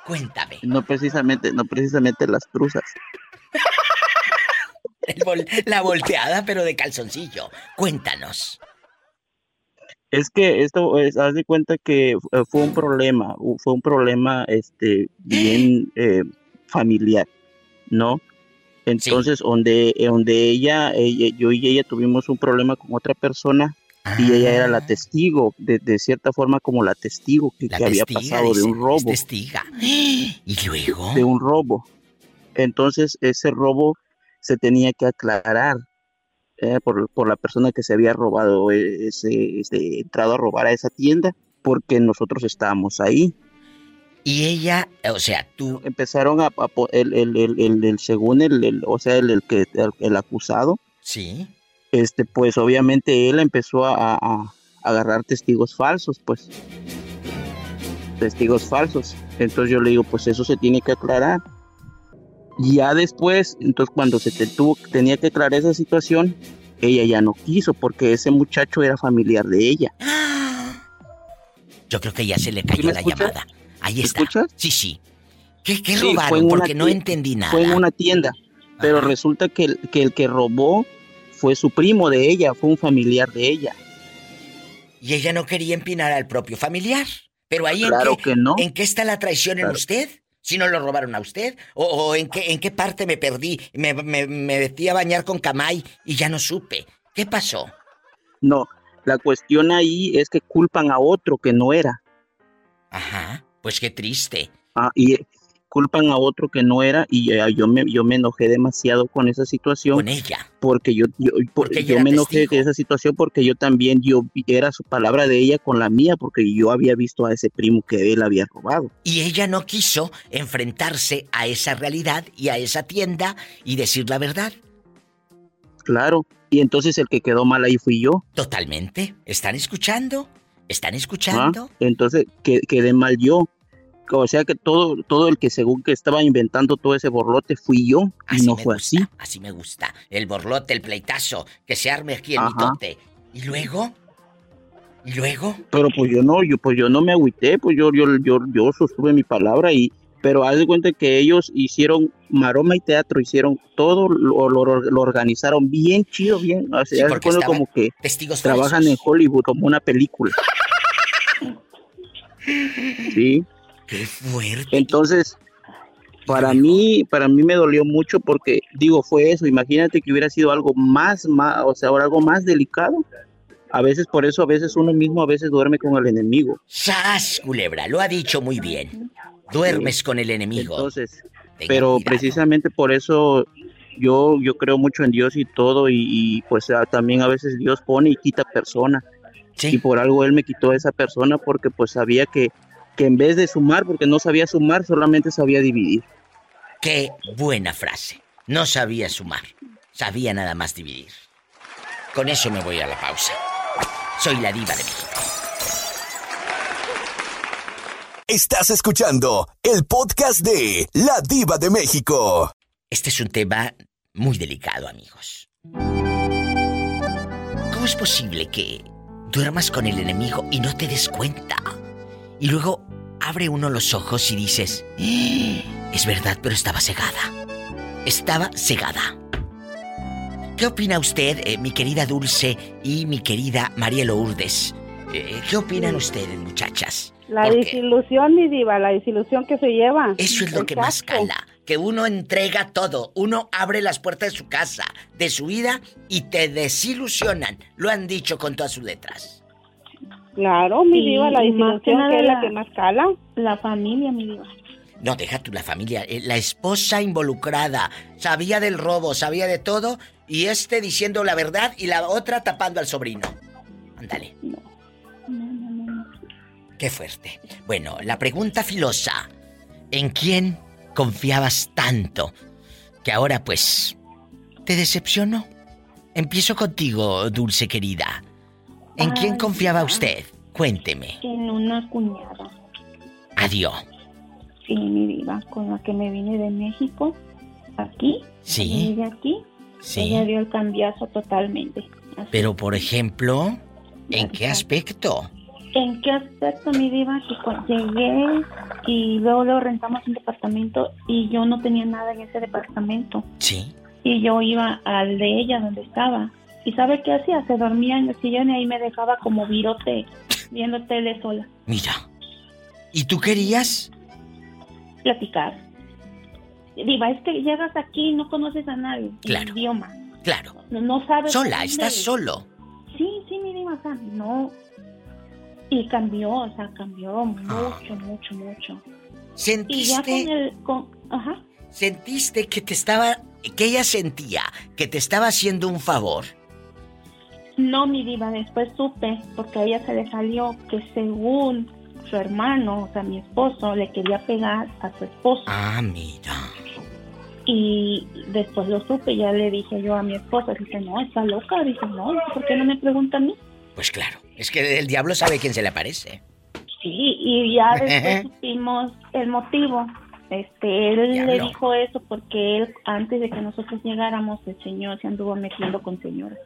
Speaker 2: Cuéntame.
Speaker 22: No precisamente, no precisamente las truzas.
Speaker 2: El vol- la volteada, pero de calzoncillo. Cuéntanos.
Speaker 22: Es que esto, es, haz de cuenta que eh, fue un problema, fue un problema, este, bien eh, familiar, ¿no? Entonces, donde, eh, donde ella, ella- yo y ella tuvimos un problema con otra persona y ella era la testigo, de, de cierta forma como la testigo que,
Speaker 2: La
Speaker 22: que había pasado de
Speaker 2: dice,
Speaker 22: un robo.
Speaker 2: es testiga. ¿Y luego?
Speaker 22: De un robo. Entonces, ese robo se tenía que aclarar eh, por, por la persona que se había robado, eh, ese, ese- entrado a robar a esa tienda, porque nosotros estábamos ahí.
Speaker 2: Y ella, o sea, tú...
Speaker 22: Empezaron a, a el, el, el, el- según el, o sea, el, el que, el, el acusado,
Speaker 2: Sí.
Speaker 22: este, pues obviamente él empezó a, a- a agarrar testigos falsos, pues. Testigos falsos. Entonces yo le digo, pues eso se tiene que aclarar. Ya después, entonces cuando se te tuvo, tenía que aclarar esa situación, ella ya no quiso porque ese muchacho era familiar de ella.
Speaker 2: Yo creo que ya se le cayó la
Speaker 22: escuchas?
Speaker 2: llamada. Ahí está. Sí, sí. ¿Qué, qué
Speaker 22: Sí, fue
Speaker 2: robaron? Porque no entendí nada.
Speaker 22: Fue en una tienda, pero resulta que el, que el que robó fue su primo de ella, fue un familiar de ella.
Speaker 2: Y ella no quería empinar al propio familiar. Pero ahí
Speaker 22: Claro
Speaker 2: en qué,
Speaker 22: que no.
Speaker 2: ¿en qué está la traición en usted? Si no lo robaron a usted. ¿O, o en, qué, en qué parte me perdí? Me, me, me metí a bañar con Camay y ya no supe. ¿Qué pasó?
Speaker 22: No, la cuestión ahí es que culpan a otro que no era.
Speaker 2: Ajá, pues qué triste.
Speaker 22: Ah, y culpan a otro que no era y eh, yo me yo me enojé demasiado con esa situación.
Speaker 2: Con ella.
Speaker 22: Porque yo yo, por-
Speaker 2: Porque
Speaker 22: yo me enojé
Speaker 2: testigo.
Speaker 22: de esa situación porque yo también yo era su palabra de ella con la mía porque yo había visto a ese primo que él había robado.
Speaker 2: Y ella no quiso enfrentarse a esa realidad y a esa tienda y decir la verdad.
Speaker 22: Claro. Y entonces el que quedó mal ahí fui yo.
Speaker 2: Totalmente. ¿Están escuchando? ¿Están
Speaker 22: ¿ah?
Speaker 2: escuchando?
Speaker 22: Entonces que, quedé mal yo. O sea que todo, todo el que según que estaba inventando todo ese borlote fui yo y no fue
Speaker 2: gusta,
Speaker 22: así.
Speaker 2: Así me gusta. El borlote, el pleitazo, que se arme aquí el
Speaker 22: Ajá.
Speaker 2: mitote. ¿Y luego? ¿Y luego?
Speaker 22: Pero pues yo no, yo pues yo no me agüité, pues yo yo yo, yo sostuve mi palabra y pero haz de cuenta que ellos hicieron maroma y teatro, hicieron todo lo, lo- lo organizaron bien chido, bien, o sea,
Speaker 2: Sí,
Speaker 22: cuenta como que
Speaker 2: testigos
Speaker 22: trabajan
Speaker 2: falsos.
Speaker 22: en Hollywood como una película. Sí.
Speaker 2: Qué fuerte.
Speaker 22: Entonces, para mí, para mí me dolió mucho porque digo, fue eso, imagínate que hubiera sido algo más, más, o sea, algo más delicado. A veces por eso, a veces uno mismo a veces duerme con el enemigo.
Speaker 2: ¡Sas, culebra! Lo ha dicho muy bien. Duermes con el enemigo.
Speaker 22: Entonces, pero
Speaker 2: cuidado.
Speaker 22: precisamente por eso yo yo creo mucho en Dios y todo y, y, pues ah, también a veces Dios pone y quita persona. Y por algo él me quitó a esa persona porque pues sabía que que en vez de sumar, porque no sabía sumar, solamente sabía dividir.
Speaker 2: Qué buena frase. No sabía sumar. Sabía nada más dividir. Con eso me voy a la pausa. Soy la diva de México.
Speaker 1: Estás escuchando el podcast de La Diva de México.
Speaker 2: Este es un tema muy delicado, amigos. ¿Cómo es posible que duermas con el enemigo y no te des cuenta? Y luego abre uno los ojos y dices, "Ah, es verdad, pero estaba cegada. Estaba cegada. ¿Qué opina usted, eh, mi querida Dulce y mi querida María Lourdes? Eh, ¿Qué opinan ustedes, muchachas?
Speaker 23: La
Speaker 2: Porque
Speaker 23: desilusión, mi diva, la desilusión que se lleva.
Speaker 2: Eso es lo que más cala. Que uno entrega todo. Uno abre las puertas de su casa, de su vida, y te desilusionan. Lo han dicho con todas sus letras.
Speaker 23: Claro, mi diva, la
Speaker 19: más que
Speaker 23: es la
Speaker 19: la-
Speaker 23: que más cala.
Speaker 19: La familia, mi diva.
Speaker 2: No, deja tú la familia. eh, La esposa involucrada. Sabía del robo, sabía de todo. Y este diciendo la verdad y la otra tapando al sobrino. Ándale. Qué fuerte. Bueno, la pregunta filosa. ¿En quién confiabas tanto que ahora pues te decepcionó? Empiezo contigo, dulce querida. ¿En quién
Speaker 19: Ay,
Speaker 2: confiaba
Speaker 19: ya.
Speaker 2: usted? Cuénteme.
Speaker 19: En una cuñada.
Speaker 2: Adiós.
Speaker 19: Sí, mi diva, con la que me vine de México. Aquí.
Speaker 2: Sí.
Speaker 19: Y de aquí.
Speaker 2: Sí.
Speaker 19: Ella dio el cambiazo totalmente.
Speaker 2: Pero, por ejemplo, ¿en qué aspecto?
Speaker 19: ¿En qué aspecto, mi diva? Que cuando llegué y luego, luego rentamos un departamento y yo no tenía nada en ese departamento.
Speaker 2: Sí.
Speaker 19: Y yo iba al de ella donde estaba. ¿Y sabe qué hacía? Se dormía en el sillón y ahí me dejaba como virote viendo tele sola.
Speaker 2: Mira. ¿Y tú querías?
Speaker 19: Platicar. Diva, es que llegas aquí y no conoces a nadie.
Speaker 2: Claro.
Speaker 19: El idioma.
Speaker 2: Claro.
Speaker 19: No, no sabes.
Speaker 2: Sola, estás
Speaker 19: eres.
Speaker 2: solo.
Speaker 19: Sí, sí, mi diva, o sea, no. Y cambió, o sea, cambió mucho, mucho, mucho. Y ya con
Speaker 2: ¿Sentiste,
Speaker 19: el. Con, ajá.
Speaker 2: sentiste que te estaba, que ella sentía que te estaba haciendo un favor?
Speaker 19: No, mi diva, después supe, porque a ella se le salió que según su hermano, o sea, mi esposo, le quería pegar a su esposo.
Speaker 2: Ah, mira.
Speaker 19: Y después lo supe, ya le dije yo a mi esposa, dice, no, está loca, dice, no, ¿por qué no me pregunta a mí?
Speaker 2: Pues claro, es que el diablo sabe quién se le aparece.
Speaker 19: Sí, y ya después supimos el motivo. Este, él le dijo eso porque él, antes de que nosotros llegáramos, el señor se anduvo metiendo con señoras.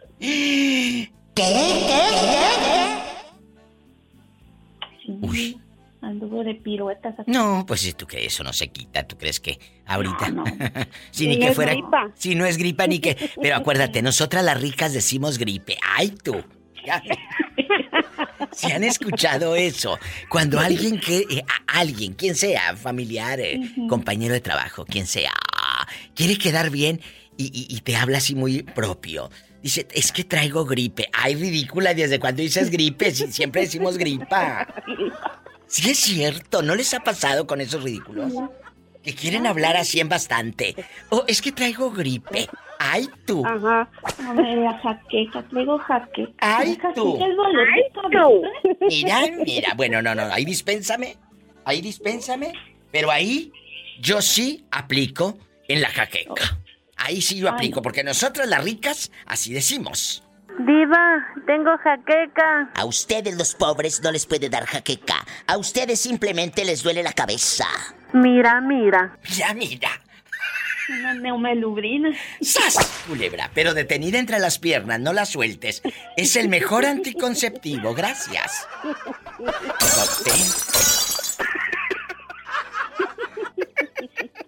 Speaker 19: Sí, anduvo de piruetas. aquí.
Speaker 2: No, pues si tú crees eso no se quita, ¿tú crees que ahorita? si
Speaker 19: Sí,
Speaker 2: ni que
Speaker 19: es
Speaker 2: fuera.
Speaker 19: gripa.
Speaker 2: Si no es gripa ni que. Pero acuérdate, nosotras las ricas decimos gripe. ¡Ay tú! Si han escuchado eso, cuando alguien que eh, alguien, quien sea, familiar, eh, compañero de trabajo, quien sea, quiere quedar bien y, y- y te habla así muy propio. Dice, es que traigo gripe. Ay, ridícula, ¿desde cuando dices gripe? Si siempre decimos gripa. Sí es cierto, ¿no les ha pasado con esos ridículos? Que quieren hablar así en bastante. Oh, es que traigo gripe. Ay, tú.
Speaker 19: Ajá. Hombre, la jaqueca, traigo jaqueca.
Speaker 2: Ay,
Speaker 19: La
Speaker 2: tú. Mira, mira. Bueno, no, no, ahí dispénsame. Ahí dispénsame. Pero ahí yo sí aplico en la jaqueca. Ahí sí yo aplico, porque nosotras las ricas así decimos.
Speaker 4: Diva, tengo jaqueca.
Speaker 2: A ustedes los pobres no les puede dar jaqueca. A ustedes simplemente les duele la cabeza.
Speaker 4: Mira, mira.
Speaker 2: Mira, mira.
Speaker 19: Una neumelubrina.
Speaker 2: ¡Sas! Culebra, pero detenida entre las piernas, no la sueltes. Es el mejor anticonceptivo, gracias.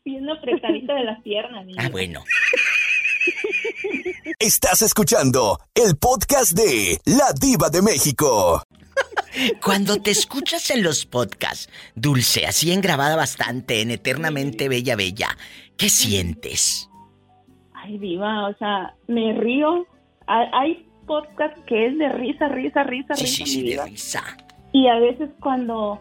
Speaker 19: Bien apretadita de las piernas. mi
Speaker 2: Ah, bueno.
Speaker 1: Estás escuchando el podcast de La Diva de México.
Speaker 2: Cuando te escuchas en los podcasts, Dulce, así en grabada bastante, en Eternamente Bella Bella, ¿qué sientes?
Speaker 19: Ay, diva, o sea, me río. Hay, podcast que es de risa, risa, risa,
Speaker 2: Sí,
Speaker 19: risa.
Speaker 2: sí, sí, de risa.
Speaker 19: Y a veces cuando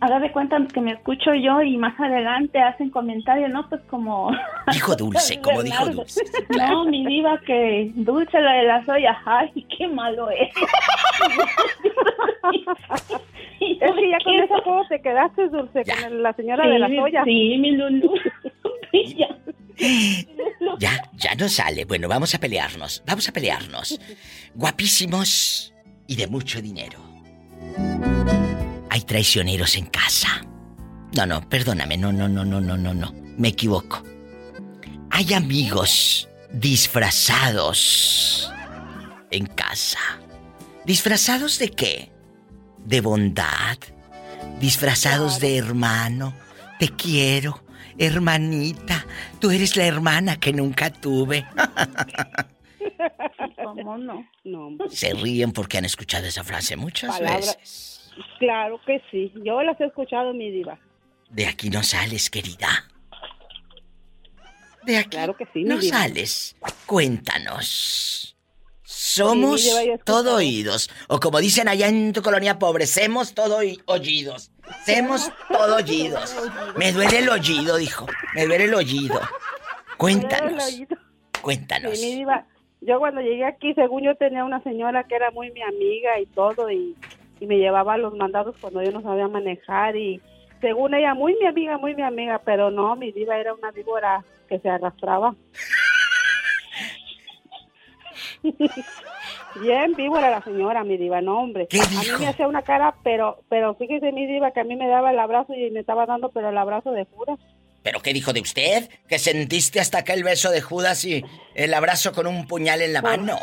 Speaker 19: haga de cuenta que me escucho yo y más adelante hacen comentarios, ¿no? Pues como...
Speaker 2: Dijo Dulce, como dijo. Dulce.
Speaker 19: No, mi diva que dulce la de las ollas. Ay, qué malo es.
Speaker 23: Es que ya con ese juego te quedaste, Dulce, con el- la señora de las
Speaker 19: Sí,
Speaker 23: ollas.
Speaker 19: Sí, mi Lulu.
Speaker 2: Ya, ya no sale. Bueno, vamos a pelearnos. Vamos a pelearnos. Guapísimos y de mucho dinero. Hay traicioneros en casa. No, no, perdóname. No, no, no, no, no, no, no. Me equivoco. Hay amigos disfrazados en casa. ¿Disfrazados de qué? De bondad. Disfrazados de hermano. Te quiero, hermanita. Tú eres la hermana que nunca tuve.
Speaker 19: ¿Cómo no?
Speaker 23: No.
Speaker 2: Se ríen porque han escuchado esa frase muchas
Speaker 23: Palabra-
Speaker 2: veces.
Speaker 23: Claro que sí. Yo las he escuchado, mi diva.
Speaker 2: De aquí no sales, querida. De aquí
Speaker 23: Claro que sí, mi
Speaker 2: no
Speaker 23: diva.
Speaker 2: sales. Cuéntanos. Somos
Speaker 23: Sí,
Speaker 2: todo oídos. O como dicen allá en tu colonia pobre, semos todo oí- oídos. Semos todo oídos. Me duele el oído, dijo. Me duele el oído. Cuéntanos. Cuéntanos.
Speaker 23: Sí, mi diva. Yo cuando llegué aquí, según yo tenía una señora que era muy mi amiga y todo, y, y me llevaba a los mandados cuando yo no sabía manejar, y según ella, muy mi amiga, muy mi amiga, pero no, mi diva era una víbora que se arrastraba. Bien víbora la señora, mi diva, no, hombre.
Speaker 2: ¿Qué
Speaker 23: a mí me hacía una cara, pero pero fíjese, mi diva, que a mí me daba el abrazo y me estaba dando, pero el abrazo de jura.
Speaker 2: ¿Pero qué dijo de usted? ¿Que sentiste hasta acá el beso de Judas y el abrazo con un puñal en la mano?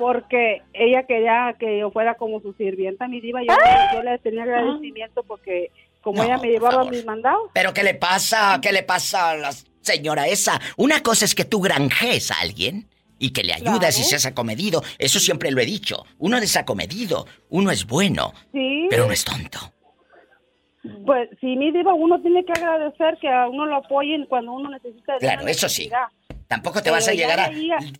Speaker 23: Porque, ella quería que yo fuera como su sirvienta, mi diva. Yo, yo le tenía agradecimiento porque como ella me llevaba mis mandados.
Speaker 2: ¿Pero qué le pasa? ¿Qué le pasa a la señora esa? Una cosa es que tú granjees a alguien y que le ayudas y seas acomedido. Eso siempre lo he dicho. Uno es acomedido, uno es bueno,
Speaker 23: Sí.
Speaker 2: pero no es tonto.
Speaker 23: Pues sí, mi diva, uno tiene que agradecer que a uno lo apoyen cuando uno necesita de
Speaker 2: Claro, eso sí. Tampoco te vas a llegar a...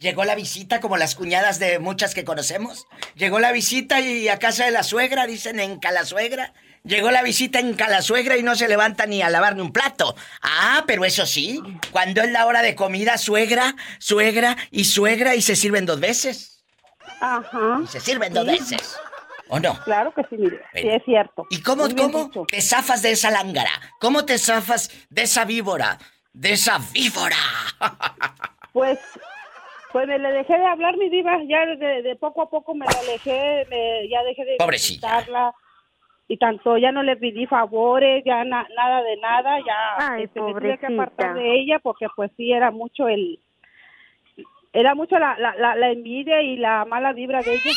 Speaker 2: Llegó la visita como las cuñadas de muchas que conocemos. Llegó la visita y a casa de la suegra, dicen en Calasuegra. Llegó la visita en Calasuegra y no se levanta ni a lavar ni un plato. Ah, pero eso sí, cuando es la hora de comida, suegra, suegra y suegra y se sirven dos veces.
Speaker 23: Ajá.
Speaker 2: Y se sirven dos
Speaker 23: Sí.
Speaker 2: veces. ¿O no?
Speaker 23: Claro que sí, mire. Sí, es cierto.
Speaker 2: ¿Y cómo, cómo
Speaker 23: dicho.
Speaker 2: te zafas de esa lángara? ¿Cómo te zafas de esa víbora? De esa víbora.
Speaker 23: Pues, pues me le dejé de hablar, mi diva. Ya de, de poco a poco me la alejé, me, ya dejé de
Speaker 2: Pobrecilla.
Speaker 23: visitarla. Y tanto ya no le pedí favores, ya na- nada de nada, ya
Speaker 4: Ay,
Speaker 23: este, me tuve que apartar de ella porque pues sí era mucho el... Era mucho la, la, la, la envidia y la mala vibra de ella.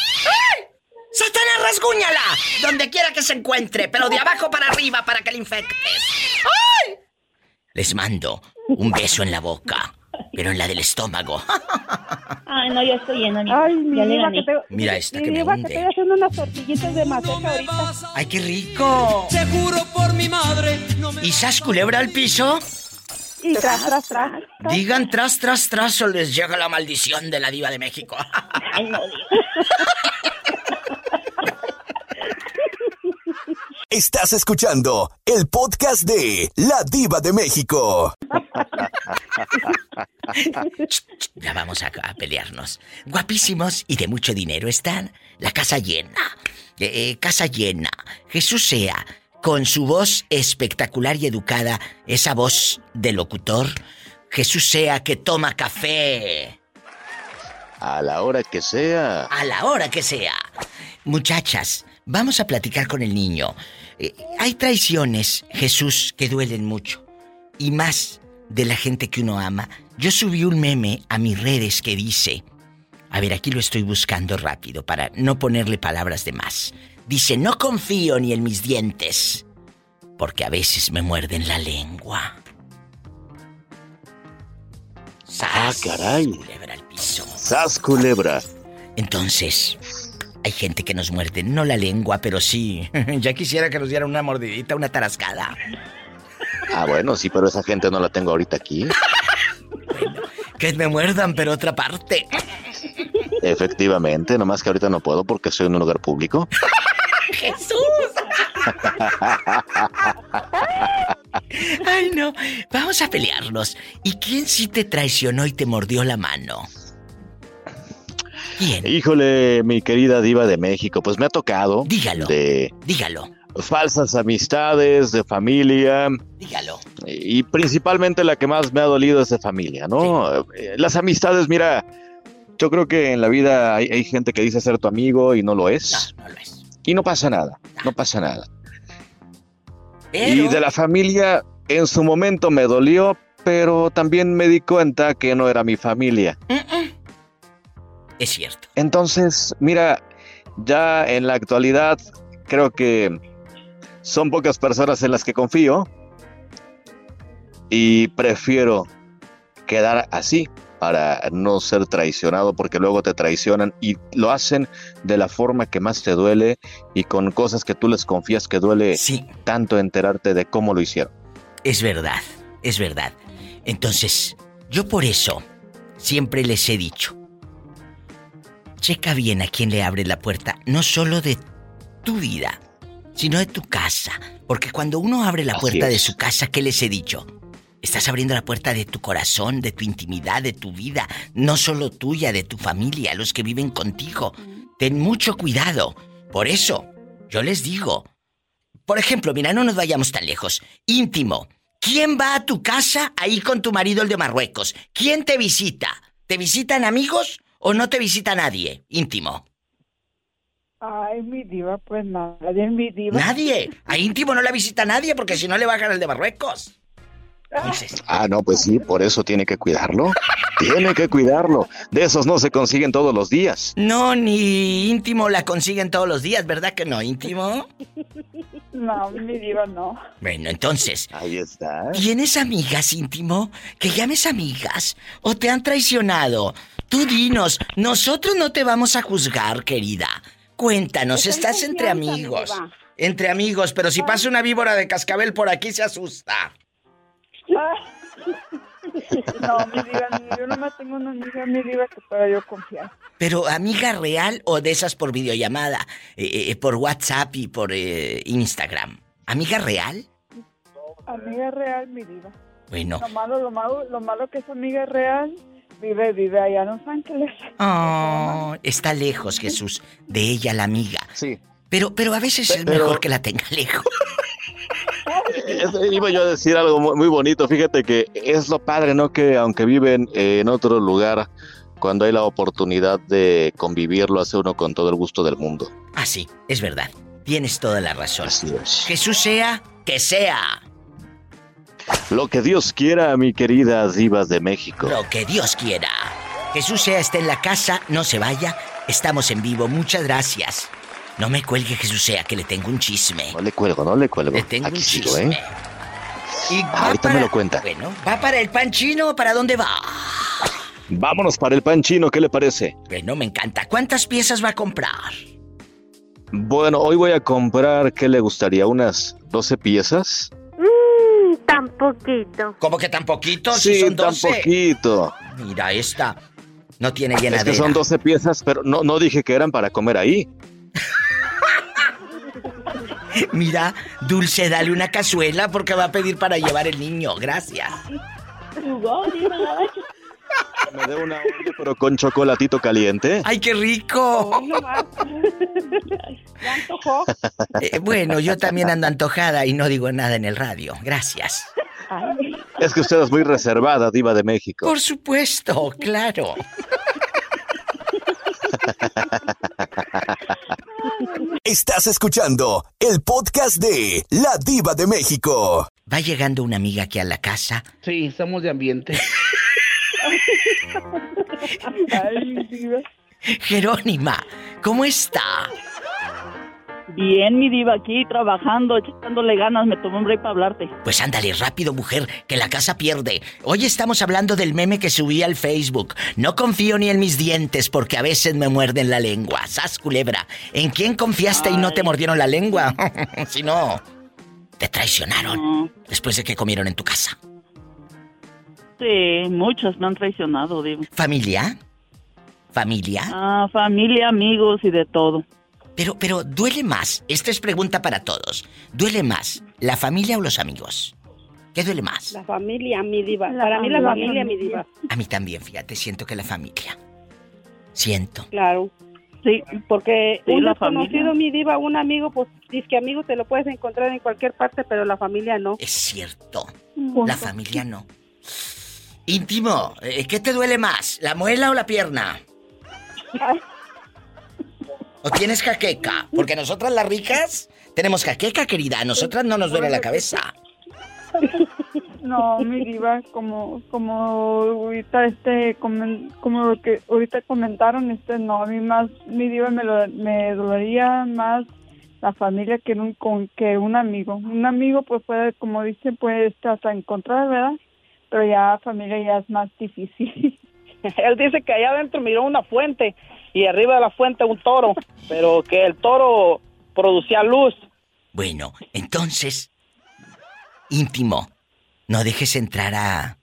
Speaker 2: ¡Satanás, rasguñala! Donde quiera que se encuentre, pero de abajo para arriba para que le infectes. ¡Ay! Les mando un beso en la boca, pero en la del estómago.
Speaker 19: Ay, no, yo estoy llena.
Speaker 23: Ay, mi
Speaker 19: ya
Speaker 23: diva, que te,
Speaker 2: Mira esta
Speaker 23: mi
Speaker 2: que me
Speaker 23: diva, que
Speaker 2: hunde.
Speaker 23: estoy haciendo unas tortillitas de maseca ahorita.
Speaker 2: ¡Ay, qué rico!
Speaker 14: Te juro por mi madre, no me
Speaker 2: ¿Y sas culebra al piso?
Speaker 23: Y tras, tras, tras.
Speaker 2: Digan tras, tras, tras o les llega la maldición de la diva de México.
Speaker 19: Ay, no,
Speaker 1: Estás escuchando el podcast de La Diva de México.
Speaker 2: Ya vamos a, a pelearnos. Guapísimos y de mucho dinero están. La casa llena. Eh, eh, casa llena. Jesús sea, con su voz espectacular y educada, esa voz de locutor. Jesús sea que toma café.
Speaker 24: A la hora que sea.
Speaker 2: A la hora que sea. Muchachas, vamos a platicar con el niño. Eh, hay traiciones, Jesús, que duelen mucho. Y más de la gente que uno ama. Yo subí un meme a mis redes que dice... A ver, aquí lo estoy buscando rápido para no ponerle palabras de más. Dice, no confío ni en mis dientes, porque a veces me muerden la lengua.
Speaker 24: Ah, caray.
Speaker 2: Culebra al piso.
Speaker 24: Sas culebra.
Speaker 2: Entonces, hay gente que nos muerde, no la lengua, pero sí. ya quisiera que nos dieran una mordidita, una tarascada.
Speaker 24: Ah, bueno, sí, pero esa gente no la tengo ahorita aquí.
Speaker 2: Que me muerdan, pero otra parte.
Speaker 24: Efectivamente, nomás que ahorita no puedo porque soy en un lugar público.
Speaker 2: ¡Jesús! Ay, no. Vamos a pelearnos. ¿Y quién sí te traicionó y te mordió la mano? ¿Quién?
Speaker 24: Híjole, mi querida diva de México, pues me ha tocado.
Speaker 2: Dígalo.
Speaker 24: De
Speaker 2: Dígalo.
Speaker 24: falsas amistades, de familia.
Speaker 2: Dígalo.
Speaker 24: Y principalmente la que más me ha dolido es de familia, ¿no? Eh, Las amistades, mira, yo creo que en la vida hay, hay gente que dice ser tu amigo y no lo es.
Speaker 2: No, no lo es.
Speaker 24: Y no pasa nada, no pasa nada.
Speaker 2: Pero...
Speaker 24: Y de la familia, en su momento me dolió, pero también me di cuenta que no era mi familia.
Speaker 2: Es cierto.
Speaker 24: Entonces, mira, ya en la actualidad creo que son pocas personas en las que confío y prefiero quedar así para no ser traicionado porque luego te traicionan y lo hacen de la forma que más te duele y con cosas que tú les confías que duele tanto enterarte de cómo lo hicieron.
Speaker 2: Es verdad, es verdad. Entonces, yo por eso siempre les he dicho, checa bien a quién le abre la puerta, no solo de tu vida, sino de tu casa. Porque cuando uno abre la
Speaker 24: Así
Speaker 2: puerta de su casa, ¿qué les he dicho? Estás abriendo la puerta de tu corazón, de tu intimidad, de tu vida, no solo tuya, de tu familia, los que viven contigo. Ten mucho cuidado. Por eso, yo les digo, por ejemplo, mira, no nos vayamos tan lejos. Íntimo. ¿Quién va a tu casa ahí con tu marido el de Marruecos? ¿Quién te visita? ¿Te visitan amigos o no te visita nadie? Íntimo.
Speaker 25: Ay, mi diva, pues nadie, mi diva.
Speaker 2: Nadie. A íntimo no la visita nadie porque si no le bajan el de Marruecos.
Speaker 24: Ah, no, pues sí, por eso tiene que cuidarlo. Tiene que cuidarlo. De esos no se consiguen todos los días.
Speaker 2: No, ni íntimo la consiguen todos los días, ¿verdad que no, íntimo?
Speaker 25: No, mi diva no.
Speaker 2: Bueno, entonces.
Speaker 24: Ahí está.
Speaker 2: ¿Tienes amigas, íntimo? Que llames amigas. ¿O te han traicionado? Tú dinos, nosotros no te vamos a juzgar, querida. Cuéntanos,
Speaker 25: Estoy
Speaker 2: estás entre amigos. Entre amigos, pero si pasa una víbora de cascabel por aquí se asusta.
Speaker 25: No, mi diva, yo nomás tengo una amiga, mi diva, que pueda yo confiar.
Speaker 2: Pero amiga real o de esas por videollamada, eh, eh, por WhatsApp y por eh, Instagram. ¿Amiga real?
Speaker 25: Amiga real, mi diva.
Speaker 2: Bueno.
Speaker 25: Lo malo, lo malo, lo malo que es amiga real, vive, vive allá en Los Ángeles.
Speaker 2: Oh, está lejos, Jesús, de ella la amiga.
Speaker 24: Sí.
Speaker 2: Pero, pero a veces es
Speaker 24: Pero-
Speaker 2: mejor que la tenga lejos.
Speaker 24: Es- Iba yo a decir algo mu- muy bonito. Fíjate que es lo padre, ¿no? Que aunque viven en otro lugar, cuando hay la oportunidad de convivir, lo hace uno con todo el gusto del mundo.
Speaker 2: Ah, sí, es verdad. Tienes toda la razón. Jesús sea, que sea.
Speaker 24: Lo que Dios quiera, mi querida Divas de México.
Speaker 2: Lo que Dios quiera. Jesús sea está en la casa, no se vaya. Estamos en vivo, muchas gracias. No me cuelgue Jesús sea, que le tengo un chisme.
Speaker 24: No le cuelgo, no le cuelgo.
Speaker 2: Le tengo
Speaker 24: Aquí
Speaker 2: un
Speaker 24: sigo,
Speaker 2: chisme.
Speaker 24: ¿eh?
Speaker 2: Y va
Speaker 24: Ahorita me lo cuenta.
Speaker 2: Bueno, ¿va para el pan chino o para dónde va?
Speaker 24: Vámonos para el pan chino, ¿qué le parece?
Speaker 2: Bueno, me encanta. ¿Cuántas piezas va a comprar?
Speaker 24: Bueno, hoy voy a comprar, ¿qué le gustaría? ¿Unas 12 piezas?
Speaker 4: Tan poquito.
Speaker 2: ¿Cómo que tan poquito?
Speaker 24: Sí,
Speaker 2: si son
Speaker 24: tan
Speaker 2: 12.
Speaker 24: poquito.
Speaker 2: Mira, esta no tiene
Speaker 24: Es
Speaker 2: llenadera.
Speaker 24: que son 12 piezas, pero no, no dije que eran para comer ahí.
Speaker 2: Mira, Dulce, dale una cazuela porque va a pedir para llevar el niño. Gracias.
Speaker 24: Me dé una olla, pero con chocolatito caliente.
Speaker 2: ¡Ay, qué rico!
Speaker 25: ¿Ya antojó?
Speaker 2: Eh, bueno, yo también ando antojada y no digo nada en el radio. Gracias.
Speaker 24: Es que usted es muy reservada, diva de México.
Speaker 2: Por supuesto, claro.
Speaker 1: Estás escuchando el podcast de La Diva de México.
Speaker 2: Va llegando una amiga aquí a la casa.
Speaker 11: Sí, estamos de ambiente.
Speaker 25: Ay.
Speaker 2: Jerónima, ¿cómo está?
Speaker 26: Bien, mi diva, aquí trabajando, echándole ganas, me tomé un break para hablarte.
Speaker 2: Pues ándale rápido, mujer, que la casa pierde. Hoy estamos hablando del meme que subí al Facebook. No confío ni en mis dientes porque a veces me muerden la lengua. Sas culebra. ¿En quién confiaste y no te mordieron la lengua? si no, te traicionaron después de que comieron en tu casa.
Speaker 26: Sí, muchos me han traicionado, diva.
Speaker 2: ¿Familia? ¿Familia?
Speaker 26: Ah, familia, amigos y de todo.
Speaker 2: Pero, pero, ¿duele más? Esta es pregunta para todos. ¿Duele más la familia o los amigos? ¿Qué duele más?
Speaker 23: La familia, mi diva.
Speaker 25: La
Speaker 23: Para mí la
Speaker 25: familia,
Speaker 23: mi diva.
Speaker 2: A mí también, fíjate, siento que la familia. Siento.
Speaker 23: Claro. Sí, porque
Speaker 26: Sí,
Speaker 23: un desconocido, mi diva, un amigo, pues dice que amigo te lo puedes encontrar en cualquier parte, pero la familia no.
Speaker 2: Es cierto. La familia no. Íntimo, ¿qué te duele más? ¿La muela o la pierna? ¿O tienes jaqueca? Porque nosotras las ricas tenemos jaqueca, querida. A nosotras no nos duele la cabeza.
Speaker 25: No, mi diva, como, como ahorita este, como lo que ahorita comentaron, este, no, a mí más, mi diva me, lo- me dolería más la familia que un, con, que un amigo. Un amigo, pues puede, como dicen, puede este, hasta encontrar, ¿verdad? Pero ya familia ya es más difícil.
Speaker 13: Él dice que allá adentro miró una fuente y arriba de la fuente un toro, pero que el toro producía luz.
Speaker 2: Bueno, entonces, íntimo, no dejes entrar a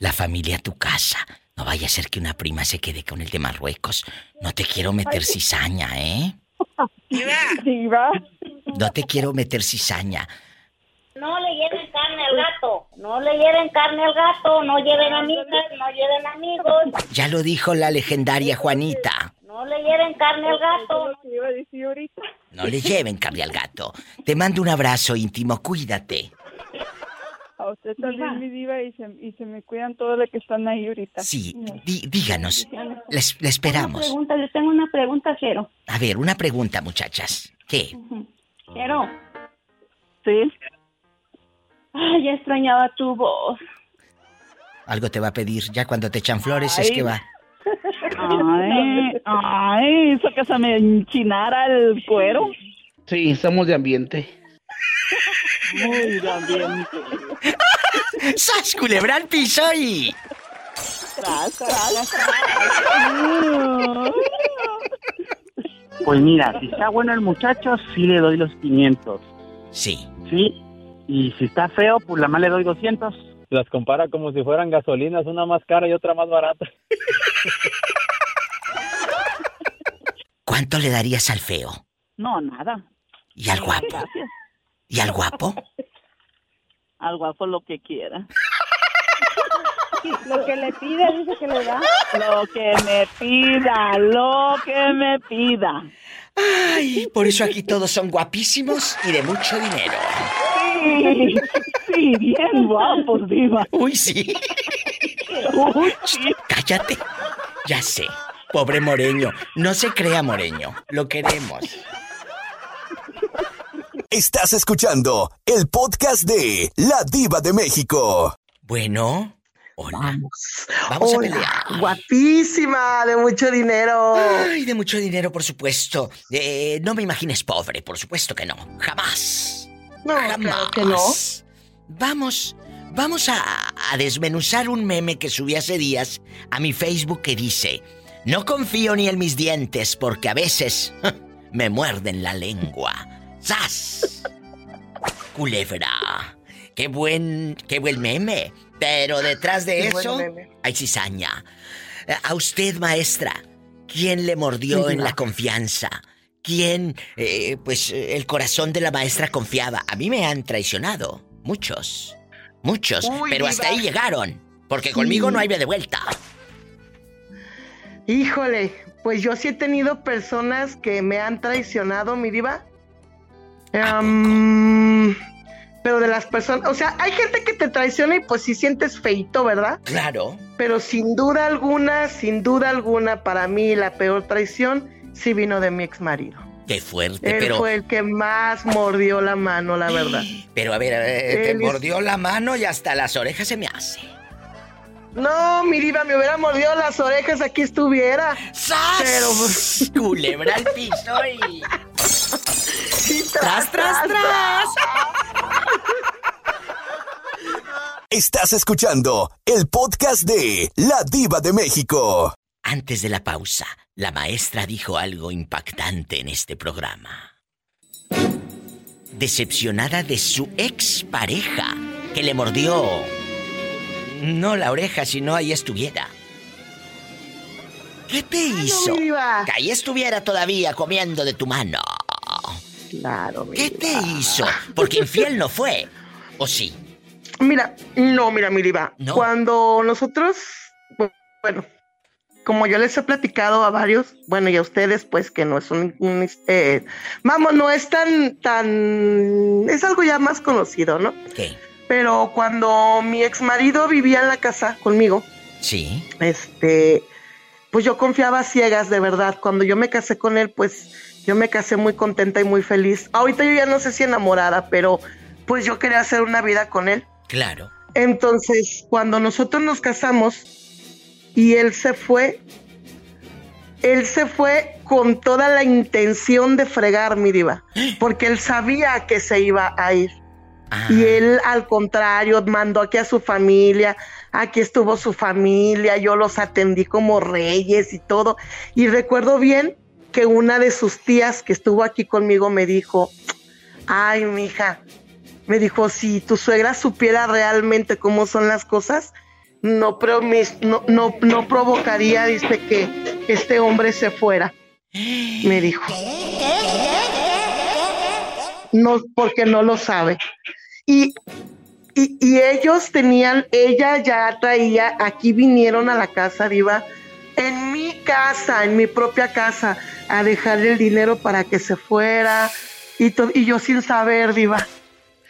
Speaker 2: la familia a tu casa. No vaya a ser que una prima se quede con el de Marruecos. No te quiero meter cizaña, ¿eh?
Speaker 25: Diva.
Speaker 2: No te quiero meter cizaña.
Speaker 7: No le lleven carne al gato. No le lleven carne al gato. No lleven amigas, no lleven amigos.
Speaker 2: Ya lo dijo la legendaria Juanita.
Speaker 7: No le lleven carne al gato.
Speaker 25: iba a decir ahorita.
Speaker 2: No le lleven carne al gato. Te mando un abrazo íntimo, cuídate.
Speaker 25: A usted también, mi diva, y se, y se me cuidan todos los que están ahí ahorita.
Speaker 2: Sí, di- díganos. Les, le
Speaker 19: Una
Speaker 2: esperamos.
Speaker 19: pregunta, les tengo una pregunta, Jero.
Speaker 2: A ver, una pregunta, muchachas. ¿Qué?
Speaker 19: Jero.
Speaker 26: Sí.
Speaker 19: Ay, ya extrañaba tu voz.
Speaker 2: Algo te va a pedir. Ya cuando te echan flores es
Speaker 26: Ay.
Speaker 2: que va.
Speaker 26: Ay, ay, eso que se me enchinara el cuero.
Speaker 11: Sí, estamos de ambiente.
Speaker 26: Muy de ambiente.
Speaker 2: ¡Sas, culebra al piso y...
Speaker 26: Tras, tras, tras.
Speaker 13: Pues mira, si está bueno el muchacho, sí le doy los 500.
Speaker 2: Sí.
Speaker 13: Sí. Y si está feo, pues la más le doy 200.
Speaker 27: Las compara como si fueran gasolinas, una más cara y otra más barata.
Speaker 2: ¿Cuánto le darías al feo?
Speaker 26: No, nada.
Speaker 2: ¿Y al guapo?
Speaker 26: Gracias.
Speaker 2: ¿Y al guapo?
Speaker 26: Al guapo lo que quiera.
Speaker 23: Lo que le pide, dice que le da.
Speaker 26: Lo que me pida, lo que me pida.
Speaker 2: Ay, por eso aquí todos son guapísimos y de mucho dinero.
Speaker 26: Sí, sí, bien guapos, diva.
Speaker 2: Uy, sí.
Speaker 26: Uy, sí.
Speaker 2: Cállate. Ya sé. Pobre Moreño. No se crea Moreño. Lo queremos.
Speaker 1: Estás escuchando el podcast de La Diva de México.
Speaker 2: Bueno. Hola.
Speaker 28: Vamos.
Speaker 2: Vamos a
Speaker 28: Hola,
Speaker 2: pelear.
Speaker 28: Guapísima, de mucho dinero.
Speaker 2: Ay, de mucho dinero, por supuesto. Eh, no me imagines pobre, por supuesto que no. Jamás.
Speaker 28: No, claro que no.
Speaker 2: Vamos, vamos a, a desmenuzar un meme que subí hace días a mi Facebook que dice: No confío ni en mis dientes porque a veces me muerden la lengua. ¡Sas! Culebra. Qué buen, qué buen meme. Pero detrás de
Speaker 28: Qué
Speaker 2: eso hay cizaña. A usted, maestra, ¿quién le mordió
Speaker 28: Sí,
Speaker 2: en la confianza? ¿Quién, eh, pues, el corazón de la maestra confiaba? A mí me han traicionado. Muchos. Muchos.
Speaker 28: Uy,
Speaker 2: pero hasta ahí llegaron. Porque
Speaker 28: Sí.
Speaker 2: conmigo no hay de vuelta.
Speaker 28: Híjole, pues yo sí he tenido personas que me han traicionado, mi diva. Pero de las personas, o sea, hay gente que te traiciona y pues sí sientes feito, ¿verdad?
Speaker 2: Claro.
Speaker 28: Pero sin duda alguna, sin duda alguna, para mí la peor traición sí vino de mi ex marido.
Speaker 2: Qué fuerte,
Speaker 28: Él
Speaker 2: pero.
Speaker 28: fue el que más mordió la mano, la verdad.
Speaker 2: Pero a ver, a ver, te
Speaker 28: Él es-
Speaker 2: mordió la mano y hasta las orejas se me hace.
Speaker 28: No, mi diva, me hubiera mordido las orejas, aquí estuviera.
Speaker 2: ¡Sas!
Speaker 28: Pero pues,
Speaker 2: Culebra al piso y. ¡Tras, tras, tras!
Speaker 1: Estás escuchando el podcast de La Diva de México.
Speaker 2: Antes de la pausa, la maestra dijo algo impactante en este programa. Decepcionada de su expareja, que le mordió no la oreja, sino ahí estuviera. ¿Qué te hizo?
Speaker 28: mi diva.
Speaker 2: Que ahí estuviera todavía comiendo de tu mano.
Speaker 28: Claro,
Speaker 2: ¿Qué te hizo? Porque infiel no fue. ¿O sí?
Speaker 28: Mira, no, mira, mi diva.
Speaker 2: No.
Speaker 28: Cuando nosotros, bu- bueno, como yo les he platicado a varios, bueno, y a ustedes, pues que no es un, un, eh, vamos, no es tan, tan, es algo ya más conocido, ¿no?
Speaker 2: ¿Qué?
Speaker 28: Pero cuando mi ex marido vivía en la casa conmigo,
Speaker 2: Sí.
Speaker 28: este, pues yo confiaba a ciegas, de verdad. Cuando yo me casé con él, pues yo me casé muy contenta y muy feliz. Ahorita yo ya no sé si enamorada, pero pues yo quería hacer una vida con él.
Speaker 2: Claro.
Speaker 28: Entonces, cuando nosotros nos casamos y él se fue, él se fue con toda la intención de fregar mi diva, porque él sabía que se iba a ir. Y él, al contrario, mandó aquí a su familia, aquí estuvo su familia, yo los atendí como reyes y todo. Y recuerdo bien que una de sus tías que estuvo aquí conmigo me dijo, ay, mija, me dijo, si tu suegra supiera realmente cómo son las cosas, no, promis- no, no, no provocaría, dice, que este hombre se fuera. Me dijo. No, porque no lo sabe. Y, y, y ellos tenían, ella ya traía, aquí vinieron a la casa, Diva, en mi casa, en mi propia casa, a dejarle el dinero para que se fuera. Y, y yo sin saber, Diva.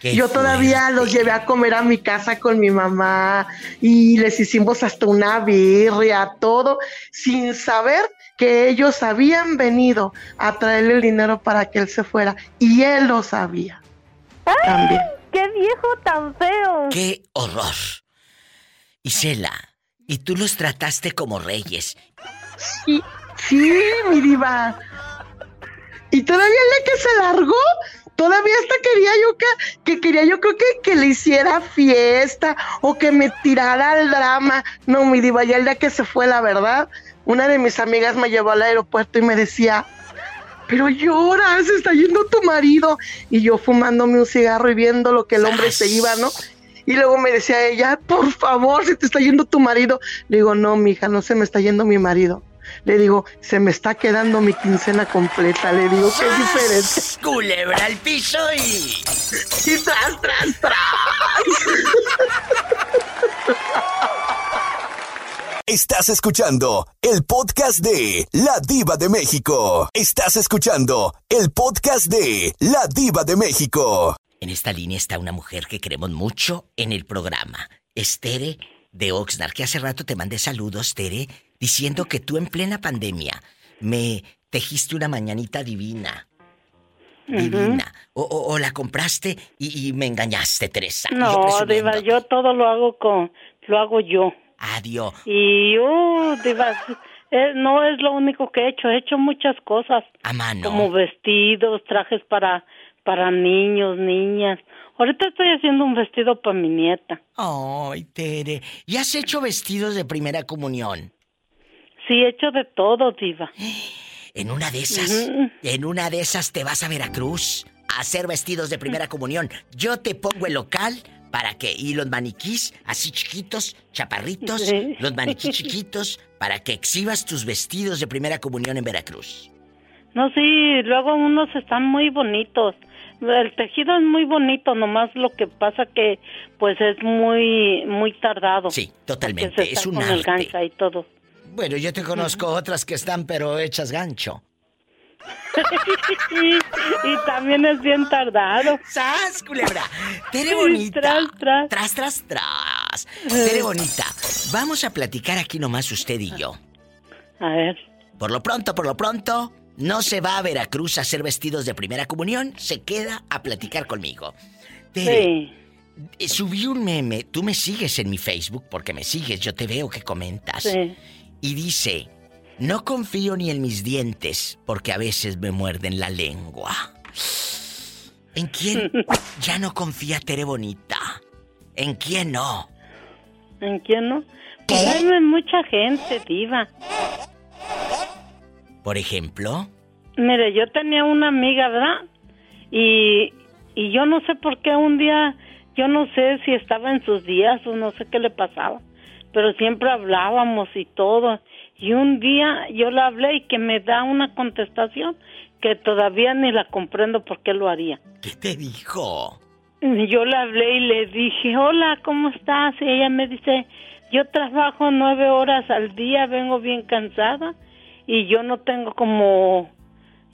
Speaker 2: Qué
Speaker 28: Yo todavía los llevé a comer a mi casa con mi mamá y les hicimos hasta una birria, todo, sin saber que ellos habían venido a traerle el dinero para que él se fuera. Y él lo sabía también.
Speaker 29: ¡Qué viejo tan feo!
Speaker 2: ¡Qué horror! Isela, y tú los trataste como reyes.
Speaker 28: Sí, sí, mi diva. Y todavía día que se largó, todavía hasta quería yo que, que quería yo creo que, que le hiciera fiesta o que me tirara al drama. No, mi diva, ya el día que se fue, la verdad, una de mis amigas me llevó al aeropuerto y me decía, pero llora, se está yendo tu marido. Y yo fumándome un cigarro y viendo lo que el hombre se iba, ¿no? Y luego me decía ella, por favor, se te está yendo tu marido. Le digo, no, mija, no se me está yendo mi marido. Le digo, se me está quedando mi quincena completa. Le digo, qué diferente.
Speaker 2: Culebra al piso y.
Speaker 28: Y tras, tras, tras.
Speaker 1: Estás escuchando el podcast de La Diva de México. Estás escuchando el podcast de La Diva de México.
Speaker 2: En esta línea está una mujer que queremos mucho en el programa. Es Tere de Oxnard, que hace rato te mandé saludos, Tere, diciendo que tú en plena pandemia me tejiste una mañanita divina. Divina. O, o- o la compraste y, y me engañaste, Teresa. Yo
Speaker 29: No,
Speaker 2: presumiendo.
Speaker 29: Diva, yo todo lo hago con, lo hago yo.
Speaker 2: Adiós.
Speaker 29: Y yo, Diva, eh, no es lo único que he hecho, he hecho muchas cosas.
Speaker 2: A mano.
Speaker 29: Como vestidos, trajes para, para niños, niñas. Ahorita estoy haciendo un vestido para mi nieta.
Speaker 2: Ay, Tere. ¿Y has hecho vestidos de primera comunión?
Speaker 29: Sí, he hecho de todo, Diva.
Speaker 2: En una de esas, en una de esas te vas a Veracruz a hacer vestidos de primera comunión. Yo te pongo el local para que, y los maniquís, así chiquitos, chaparritos,
Speaker 29: Sí.
Speaker 2: los maniquís chiquitos, para que exhibas tus vestidos de primera comunión en Veracruz.
Speaker 29: No, sí, luego unos están muy bonitos. El tejido es muy bonito, nomás lo que pasa que pues es muy muy tardado.
Speaker 2: Sí, totalmente, es un arte.
Speaker 29: y todo.
Speaker 2: Bueno, yo te conozco otras que están pero hechas gancho.
Speaker 29: y también es bien tardado.
Speaker 2: ¡Sas, culebra! Tere
Speaker 29: Sí,
Speaker 2: bonita.
Speaker 29: tras, tras.
Speaker 2: Tras, tras, tras. Tere bonita. Vamos a platicar aquí nomás usted y yo.
Speaker 29: A ver.
Speaker 2: Por lo pronto, por lo pronto, no se va a Veracruz a hacer vestidos de primera comunión, se queda a platicar conmigo. Tere, eh, subí un meme, tú me sigues en mi Facebook porque me sigues, yo te veo que comentas.
Speaker 29: Sí.
Speaker 2: Y dice, no confío ni en mis dientes porque a veces me muerden la lengua. ¿En quién ya no confía Tere Bonita? ¿En quién no?
Speaker 29: ¿En quién no? Pues hay mucha gente, diva.
Speaker 2: Por ejemplo,
Speaker 29: Mire, yo tenía una amiga, ¿verdad? Y, y yo no sé por qué un día, yo no sé si estaba en sus días o no sé qué le pasaba, pero siempre hablábamos y todo. Y un día yo le hablé y que me da una contestación que todavía ni la comprendo por qué lo haría.
Speaker 2: ¿qué te dijo?
Speaker 29: Yo le hablé y le dije, hola, ¿cómo estás? Y ella me dice, yo trabajo nueve horas al día, vengo bien cansada y yo no tengo como,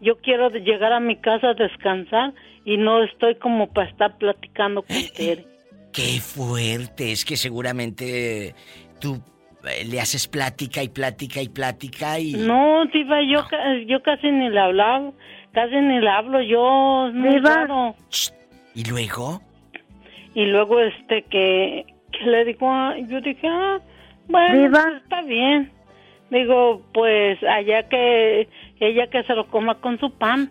Speaker 29: yo quiero llegar a mi casa a descansar y no estoy como para estar platicando con Tere.
Speaker 2: Qué fuerte, es que seguramente tú eh, le haces plática y plática y plática y...
Speaker 29: No, Diva, yo, ca- yo casi ni le hablaba, casi ni le hablo, yo muy Diva. raro.
Speaker 2: ¿Y luego?
Speaker 29: Y luego este que, que le digo, ah, yo dije, ah, bueno, Diva. pues, está bien. Digo, pues allá que ella que se lo coma con su pan.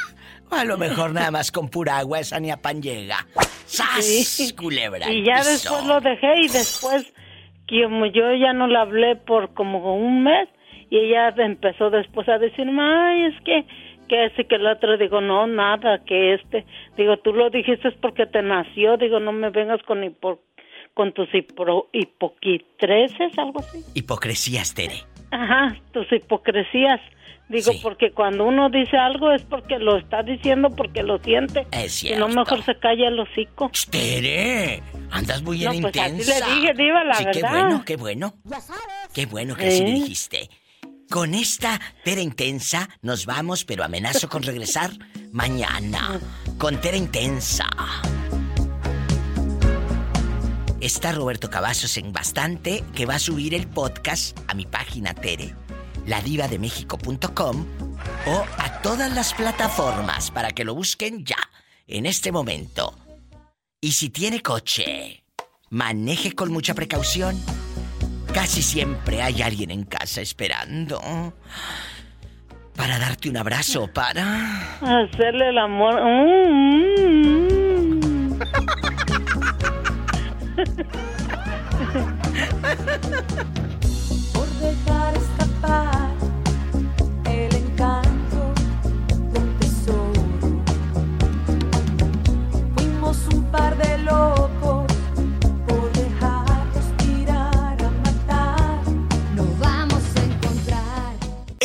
Speaker 2: A lo mejor nada más con pura agua esa ni a pan llega. ¡Sas,
Speaker 29: Sí.
Speaker 2: culebra!
Speaker 29: Y ya
Speaker 2: piso!
Speaker 29: después lo dejé y después, como yo ya no la hablé por como un mes, y ella empezó después a decirme, ay, es que, que ese que el otro, digo, no, nada, que este, digo, tú lo dijiste es porque te nació, digo, no me vengas con hipo- con tus hipro, hipoquitreces, algo así.
Speaker 2: Hipocresías, Tere.
Speaker 29: Ajá, tus hipocresías. Digo, porque cuando uno dice algo es porque lo está diciendo porque lo siente.
Speaker 2: Es
Speaker 29: Y no mejor se calla el hocico.
Speaker 2: Tere, andas muy
Speaker 29: No,
Speaker 2: bien
Speaker 29: pues así
Speaker 2: intensa.
Speaker 29: le dije, diva, la
Speaker 2: sí, qué bueno, qué bueno. Qué bueno que así le dijiste. Con esta Tere Intensa nos vamos, pero amenazo con regresar mañana. Con Tere Intensa. Está Roberto Cavazos en Bastante, que va a subir el podcast a mi página Tere, ladivademéxico.com o a todas las plataformas para que lo busquen ya, en este momento. Y si tiene coche, maneje con mucha precaución. Casi siempre hay alguien en casa esperando para darte un abrazo, para
Speaker 26: Hacerle el amor. Mm, mm.